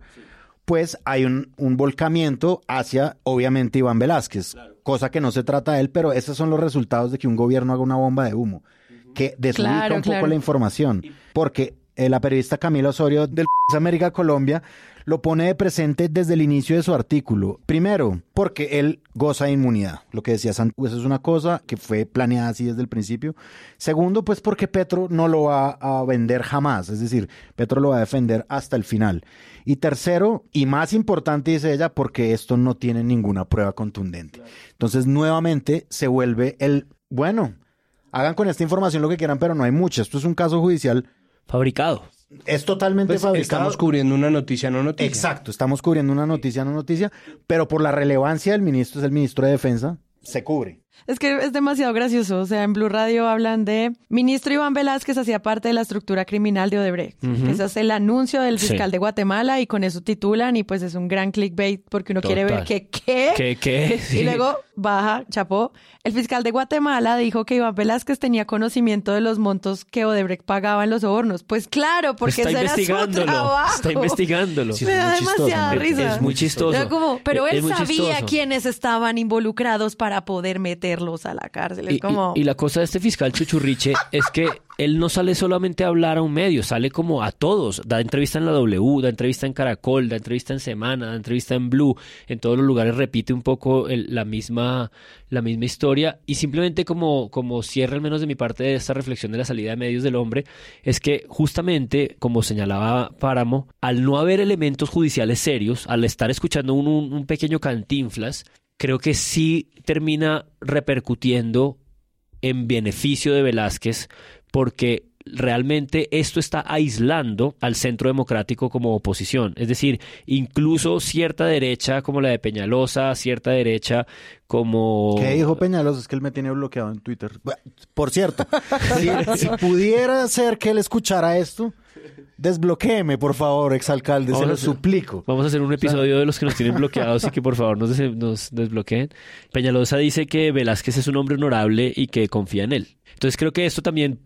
pues hay un, un volcamiento hacia, obviamente, Iván Velázquez, cosa que no se trata de él, pero esos son los resultados de que un gobierno haga una bomba de humo, que desubica Claro, un poco claro. la información, porque eh, la periodista Camila Osorio del País América Colombia lo pone de presente desde el inicio de su artículo. Primero, porque él goza de inmunidad. Lo que decía Santos eso es una cosa que fue planeada así desde el principio. Segundo, pues porque Petro no lo va a vender jamás. Es decir, Petro lo va a defender hasta el final. Y tercero, y más importante, dice ella, porque esto no tiene ninguna prueba contundente. Entonces, nuevamente se vuelve el, bueno, hagan con esta información lo que quieran, pero no hay mucha. Esto es un caso judicial Fabricado. Es totalmente Pues fabricado. estamos cubriendo una noticia, no noticia. Exacto, estamos cubriendo una noticia, no noticia, pero por la relevancia del ministro, es el ministro de Defensa, se cubre. Es que es demasiado gracioso. O sea, en Blue Radio hablan de ministro Iván Velázquez hacía parte de la estructura criminal de Odebrecht. Ese es el anuncio del Sí. fiscal de Guatemala y con eso titulan y pues es un gran clickbait porque uno quiere ver que qué. ¿Qué, qué? Sí. Y luego baja, chapó. El fiscal de Guatemala dijo que Iván Velázquez tenía conocimiento de los montos que Odebrecht pagaba en los sobornos. Pues claro, porque está ese era su investigándolo. trabajo. Está investigándolo. Sí, Me es da muy chistoso, demasiada risa. Es muy chistoso. Como, pero Es él sabía chistoso. quiénes estaban involucrados para poder meterlos a la cárcel. Es Y, como... y- y la cosa de este fiscal Chuchurriche es que él no sale solamente a hablar a un medio, sale como a todos. Da entrevista en la W, da entrevista en Caracol, da entrevista en Semana, da entrevista en Blue. En todos los lugares repite un poco el- la, misma, la misma historia. Y simplemente como, como cierre al menos de mi parte de esta reflexión de la salida de medios del hombre, es que justamente, como señalaba Páramo, al no haber elementos judiciales serios, al estar escuchando un, un- un pequeño cantinflas, creo que sí termina repercutiendo en beneficio de Velázquez porque realmente esto está aislando al centro democrático como oposición. Es decir, incluso cierta derecha como la de Peñalosa, cierta derecha como... ¿Qué dijo Peñalosa? Es que él me tiene bloqueado en Twitter. Por cierto, si, si pudiera ser que él escuchara esto, desbloquéeme, por favor, exalcalde, se Vamos a lo hacer- suplico. Vamos a hacer un episodio de los que nos tienen bloqueados y que por favor nos, des- nos desbloqueen. Peñalosa dice que Velázquez es un hombre honorable y que confía en él. Entonces creo que esto también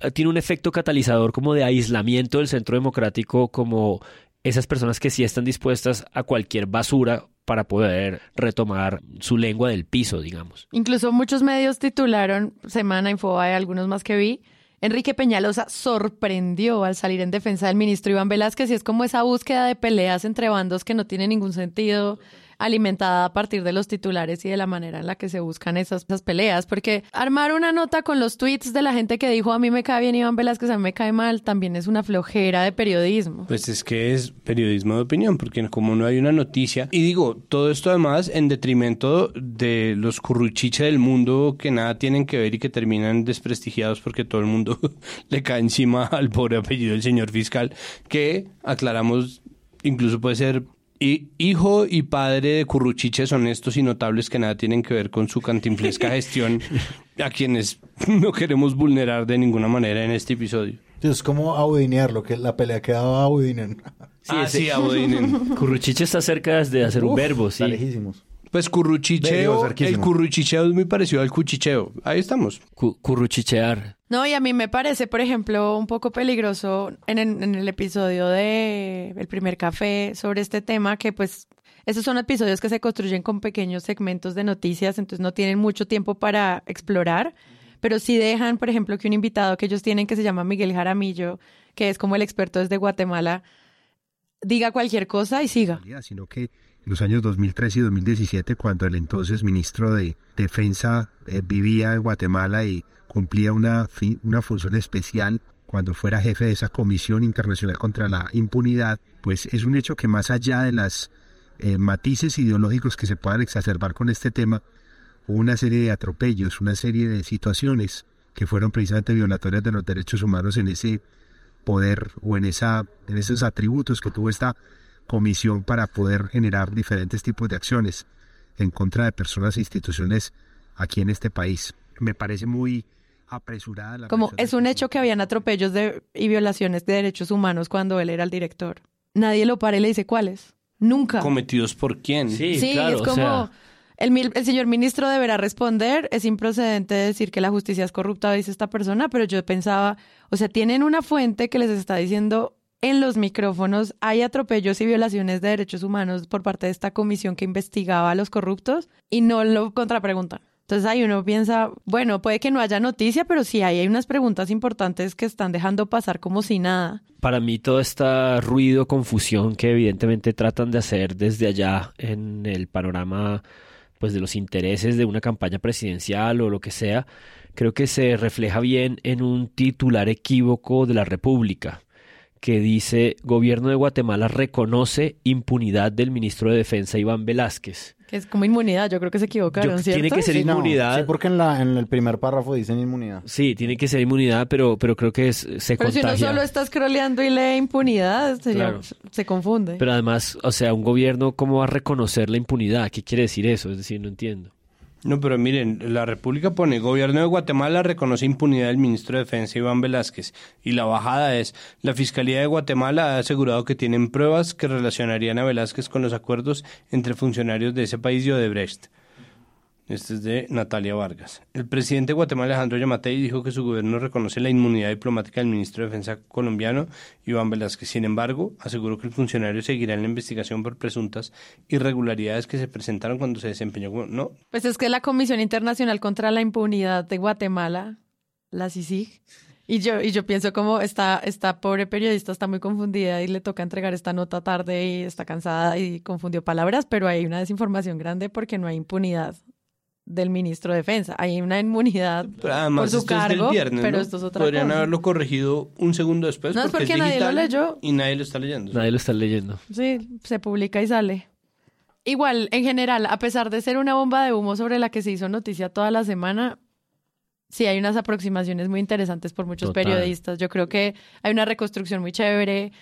eh, tiene un efecto catalizador como de aislamiento del centro democrático, como esas personas que sí están dispuestas a cualquier basura para poder retomar su lengua del piso, digamos. Incluso muchos medios titularon, Semana, Infobae, algunos más que vi, Enrique Peñalosa sorprendió al salir en defensa del ministro Iván Velázquez y es como esa búsqueda de peleas entre bandos que no tiene ningún sentido, alimentada a partir de los titulares y de la manera en la que se buscan esas, esas peleas, porque armar una nota con los tweets de la gente que dijo a mí me cae bien Iván Velázquez, a mí me cae mal, también es una flojera de periodismo. Pues es que es periodismo de opinión, porque como no hay una noticia, y digo, todo esto además en detrimento de los curruchiche del mundo que nada tienen que ver y que terminan desprestigiados porque todo el mundo le cae encima al pobre apellido del señor fiscal, que aclaramos, incluso puede ser hi- hijo y padre de curruchiches honestos y notables que nada tienen que ver con su cantinflesca gestión, a quienes no queremos vulnerar de ninguna manera en este episodio. Es como audinear, lo que la pelea que daba Audinen. Sí, ah, sí, Abodinen. Curruchiche está cerca de hacer un Uf, verbo, sí. Está lejísimos. Pues curruchicheo, el curruchicheo es muy parecido al cuchicheo. Ahí estamos. Cu- curruchichear. No, y a mí me parece, por ejemplo, un poco peligroso en, el episodio de El primer café sobre este tema, que pues esos son episodios que se construyen con pequeños segmentos de noticias, entonces no tienen mucho tiempo para explorar, pero sí dejan, por ejemplo, que un invitado que ellos tienen que se llama Miguel Jaramillo, que es como el experto desde Guatemala, diga cualquier cosa y siga. sino que en los años 2013 y 2017, cuando el entonces ministro de Defensa eh, vivía en Guatemala y cumplía una, una función especial cuando fuera jefe de esa Comisión Internacional contra la Impunidad, pues es un hecho que más allá de las eh, matices ideológicos que se puedan exacerbar con este tema, hubo una serie de atropellos, una serie de situaciones que fueron precisamente violatorias de los derechos humanos en ese poder o en esa en esos atributos que tuvo esta comisión para poder generar diferentes tipos de acciones en contra de personas e instituciones aquí en este país. Me parece muy apresurada la Como es un hecho que habían atropellos de, y violaciones de derechos humanos cuando él era el director. Nadie lo para y le dice cuáles. Nunca. ¿Cometidos por quién? Sí, Sí, claro, es o como sea, el, el señor ministro deberá responder, es improcedente decir que la justicia es corrupta, dice esta persona, pero yo pensaba, o sea, tienen una fuente que les está diciendo en los micrófonos hay atropellos y violaciones de derechos humanos por parte de esta comisión que investigaba a los corruptos y no lo contrapreguntan. Entonces ahí uno piensa, bueno, puede que no haya noticia, pero sí hay unas preguntas importantes que están dejando pasar como si nada. Para mí todo este ruido, confusión que evidentemente tratan de hacer desde allá en el panorama pues de los intereses de una campaña presidencial o lo que sea, creo que se refleja bien en un titular equívoco de la República que dice Gobierno de Guatemala reconoce impunidad del ministro de Defensa Iván Velázquez. Que es como inmunidad, yo creo que se equivocaron, ¿cierto? Tiene que ser Sí, no, inmunidad. sí, porque en, la, en el primer párrafo dicen inmunidad. Sí, tiene que ser inmunidad, pero, pero creo que es, se Pero si uno solo está scrolleando y lee impunidad, Claro. se confunde. Pero además, o sea, un gobierno, ¿cómo va a reconocer la impunidad? ¿Qué quiere decir eso? Es decir, no entiendo. No, pero miren, la República pone, Gobierno de Guatemala reconoce impunidad del ministro de Defensa Iván Velázquez. Y la bajada es, la Fiscalía de Guatemala ha asegurado que tienen pruebas que relacionarían a Velázquez con los acuerdos entre funcionarios de ese país y Odebrecht. Este es de Natalia Vargas. El presidente de Guatemala, Alejandro Yamatei, dijo que su gobierno reconoce la inmunidad diplomática del ministro de Defensa colombiano, Iván Velázquez. Sin embargo, aseguró que el funcionario seguirá en la investigación por presuntas irregularidades que se presentaron cuando se desempeñó. No, Pues es que la Comisión Internacional contra la Impunidad de Guatemala, la CICIG, y yo, y yo pienso como esta, esta pobre periodista está muy confundida y le toca entregar esta nota tarde y está cansada y confundió palabras, pero hay una desinformación grande porque no hay impunidad del ministro de Defensa. Hay una inmunidad Pero además, por su esto es cargo, del viernes, pero ¿no? esto es otra Podrían cosa. haberlo corregido un segundo después No, es porque, nadie lo leyó. y nadie lo está leyendo. Nadie lo está leyendo. Sí, se publica y sale. Igual, en general, a pesar de ser una bomba de humo sobre la que se hizo noticia toda la semana, sí hay unas aproximaciones muy interesantes por muchos Total. periodistas. Yo creo que hay una reconstrucción muy chévere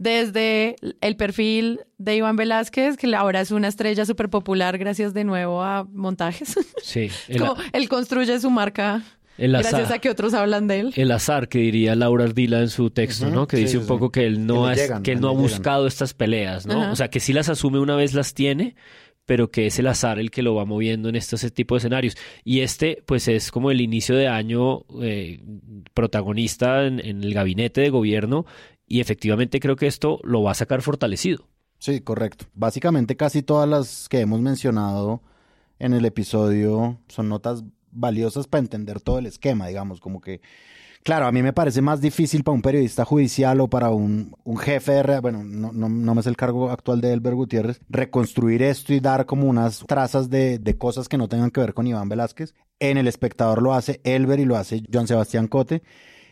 desde el perfil de Iván Velázquez, que ahora es una estrella súper popular gracias de nuevo a montajes. Sí. El, Como él construye su marca el gracias a que otros hablan de él. el azar que diría Laura Ardila en su texto, ¿no? Que sí, dice un sí. poco que él no, Que ha, llegan, que él no ha buscado estas peleas, ¿no? O sea, que sí las asume una vez las tiene, pero que es el azar el que lo va moviendo en este tipo de escenarios. Y este, pues, es como el inicio de año eh, protagonista en, en el gabinete de gobierno y efectivamente creo que esto lo va a sacar fortalecido. Sí, correcto. Básicamente casi todas las que hemos mencionado en el episodio son notas valiosas para entender todo el esquema, digamos, como que, claro, a mí me parece más difícil para un periodista judicial o para un, un jefe de, bueno, no, no, no me es el cargo actual de Elber Gutiérrez, reconstruir esto y dar como unas trazas de, de cosas que no tengan que ver con Iván Velázquez. En El Espectador lo hace Elber y lo hace Joan Sebastián Cote.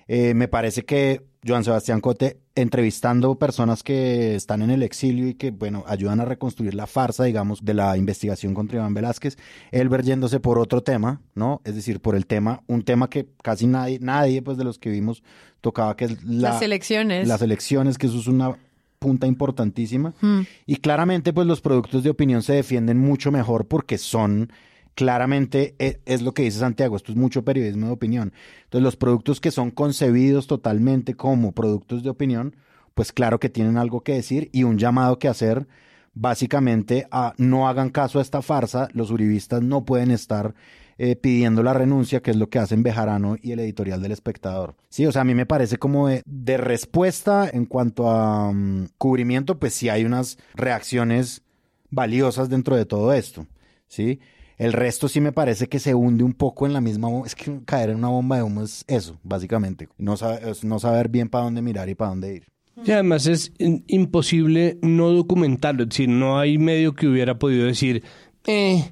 Eh, me parece que Joan Sebastián Cote entrevistando personas que están en el exilio y que, bueno, ayudan a reconstruir la farsa, digamos, de la investigación contra Iván Velázquez. Elber yéndose por otro tema, ¿no? Es decir, por el tema, un tema que casi nadie, nadie, pues, de los que vimos tocaba, que es la- Las elecciones. Las elecciones, que eso es una punta importantísima. Hmm. Y claramente, pues los productos de opinión se defienden mucho mejor porque son, claramente, e- es, lo que dice Santiago, esto es mucho periodismo de opinión. Entonces, los productos que son concebidos totalmente como productos de opinión, pues claro que tienen algo que decir y un llamado que hacer básicamente a no hagan caso a esta farsa, los uribistas no pueden estar eh, pidiendo la renuncia, que es lo que hacen Bejarano y el editorial del espectador. Sí, o sea, a mí me parece como de, respuesta en cuanto a mm, cubrimiento, pues sí hay unas reacciones valiosas dentro de todo esto, ¿sí? El resto sí me parece que se hunde un poco en la misma bomba. Es que caer en una bomba de humo es eso, básicamente. No, sabe- es no saber bien para dónde mirar y para dónde ir. Y además es imposible no documentarlo, es decir, no hay medio que hubiera podido decir, eh,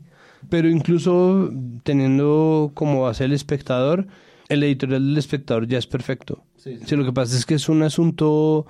pero incluso teniendo como base el espectador, el editorial del espectador ya es perfecto. Sí, lo que pasa es que es un asunto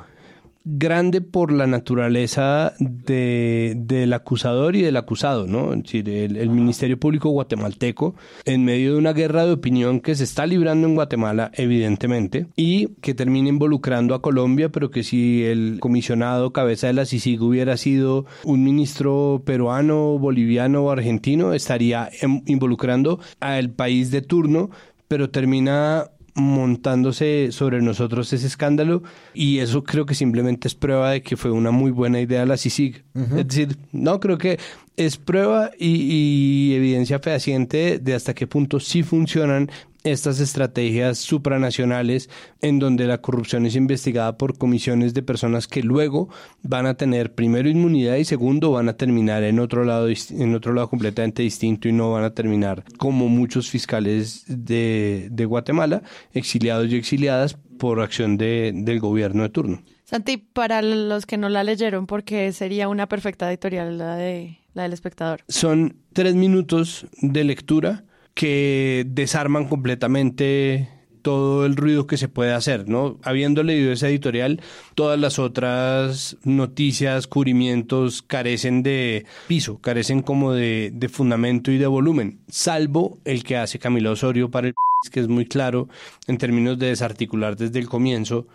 grande por la naturaleza de, del acusador y del acusado, ¿no? Es decir, el, el Ministerio Público guatemalteco, en medio de una guerra de opinión que se está librando en Guatemala, evidentemente, y que termina involucrando a Colombia, pero que si el comisionado cabeza de la CICIG hubiera sido un ministro peruano, boliviano o argentino, estaría em- involucrando al país de turno, pero termina montándose sobre nosotros ese escándalo y eso creo que simplemente es prueba de que fue una muy buena idea la CICIG. Es decir, no, creo que es prueba y, y evidencia fehaciente de hasta qué punto sí funcionan estas estrategias supranacionales en donde la corrupción es investigada por comisiones de personas que luego van a tener primero inmunidad y segundo van a terminar en otro lado en otro lado completamente distinto y no van a terminar como muchos fiscales de, de Guatemala exiliados y exiliadas por acción de, del gobierno de turno. Santi, para los que no la leyeron, porque sería una perfecta editorial la, de, la del espectador. Son tres minutos de lectura que desarman completamente todo el ruido que se puede hacer, ¿no? Habiendo leído esa editorial, todas las otras noticias, cubrimientos carecen de piso, carecen como de, de fundamento y de volumen, salvo el que hace Camila Osorio para el país, que es muy claro en términos de desarticular desde el comienzo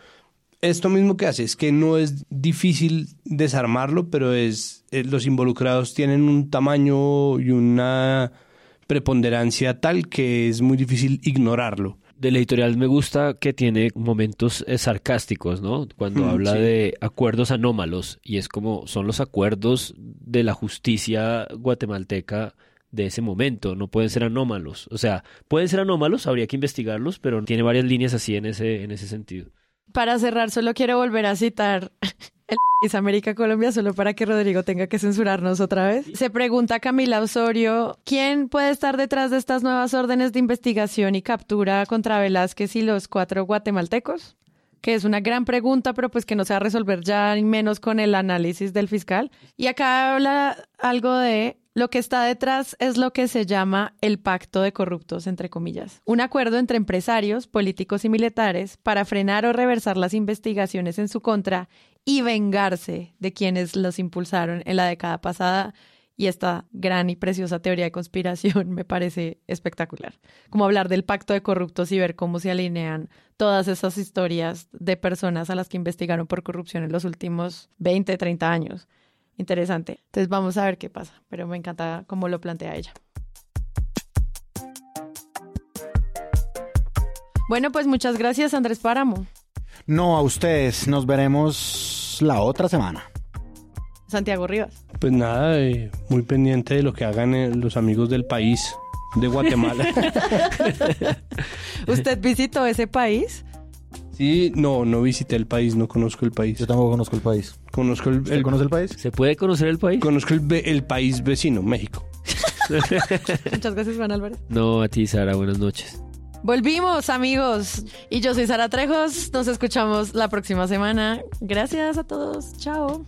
esto mismo que hace es que no es difícil desarmarlo, pero es eh, los involucrados tienen un tamaño y una preponderancia tal que es muy difícil ignorarlo. Del editorial me gusta que tiene momentos eh, sarcásticos, ¿no? Cuando Mm, habla sí. de acuerdos anómalos y es como son los acuerdos de la justicia guatemalteca de ese momento, no pueden ser anómalos. O sea, pueden ser anómalos, habría que investigarlos, pero tiene varias líneas así en ese en ese sentido. Para cerrar, solo quiero volver a citar el país América Colombia, solo para que Rodrigo tenga que censurarnos otra vez. Se pregunta Camila Osorio, ¿quién puede estar detrás de estas nuevas órdenes de investigación y captura contra Velázquez y los cuatro guatemaltecos? Que es una gran pregunta, pero pues que no se va a resolver ya, ni menos con el análisis del fiscal. Y acá habla algo de lo que está detrás es lo que se llama el pacto de corruptos, entre comillas. Un acuerdo entre empresarios, políticos y militares para frenar o reversar las investigaciones en su contra y vengarse de quienes los impulsaron en la década pasada. Y esta gran y preciosa teoría de conspiración me parece espectacular. Como hablar del pacto de corruptos y ver cómo se alinean todas esas historias de personas a las que investigaron por corrupción en los últimos 20, 30 años. Interesante. Entonces vamos a ver qué pasa, pero me encanta cómo lo plantea ella. Bueno, pues muchas gracias Andrés Páramo. No a ustedes, nos veremos la otra semana. Santiago Rivas. Pues nada, eh, muy pendiente de lo que hagan eh, los amigos del país de Guatemala. ¿Usted visitó ese país? sí, no, no visité el país, no conozco el país. Yo tampoco conozco el país. Conozco el, ¿Usted el- conoce el país? ¿Se puede conocer el país? conozco el, el país vecino, México. Muchas gracias, Juan Álvarez. No, a ti, Sara, buenas noches. Volvimos, amigos. Y yo soy Sara Trejos. Nos escuchamos la próxima semana. Gracias a todos. Chao.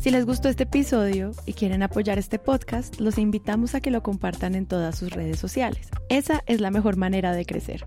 Si les gustó este episodio y quieren apoyar este podcast, los invitamos a que lo compartan en todas sus redes sociales. Esa es la mejor manera de crecer.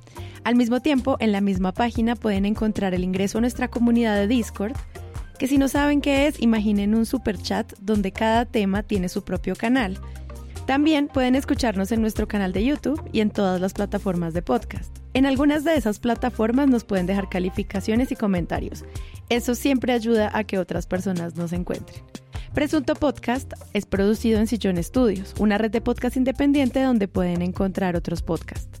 Al mismo tiempo, en la misma página pueden encontrar el ingreso a nuestra comunidad de Discord, que si no saben qué es, imaginen un super chat donde cada tema tiene su propio canal. También pueden escucharnos en nuestro canal de YouTube y en todas las plataformas de podcast. En algunas de esas plataformas nos pueden dejar calificaciones y comentarios. Eso siempre ayuda a que otras personas nos encuentren. Presunto Podcast es producido en Sillón Studios, una red de podcast independiente donde pueden encontrar otros podcasts.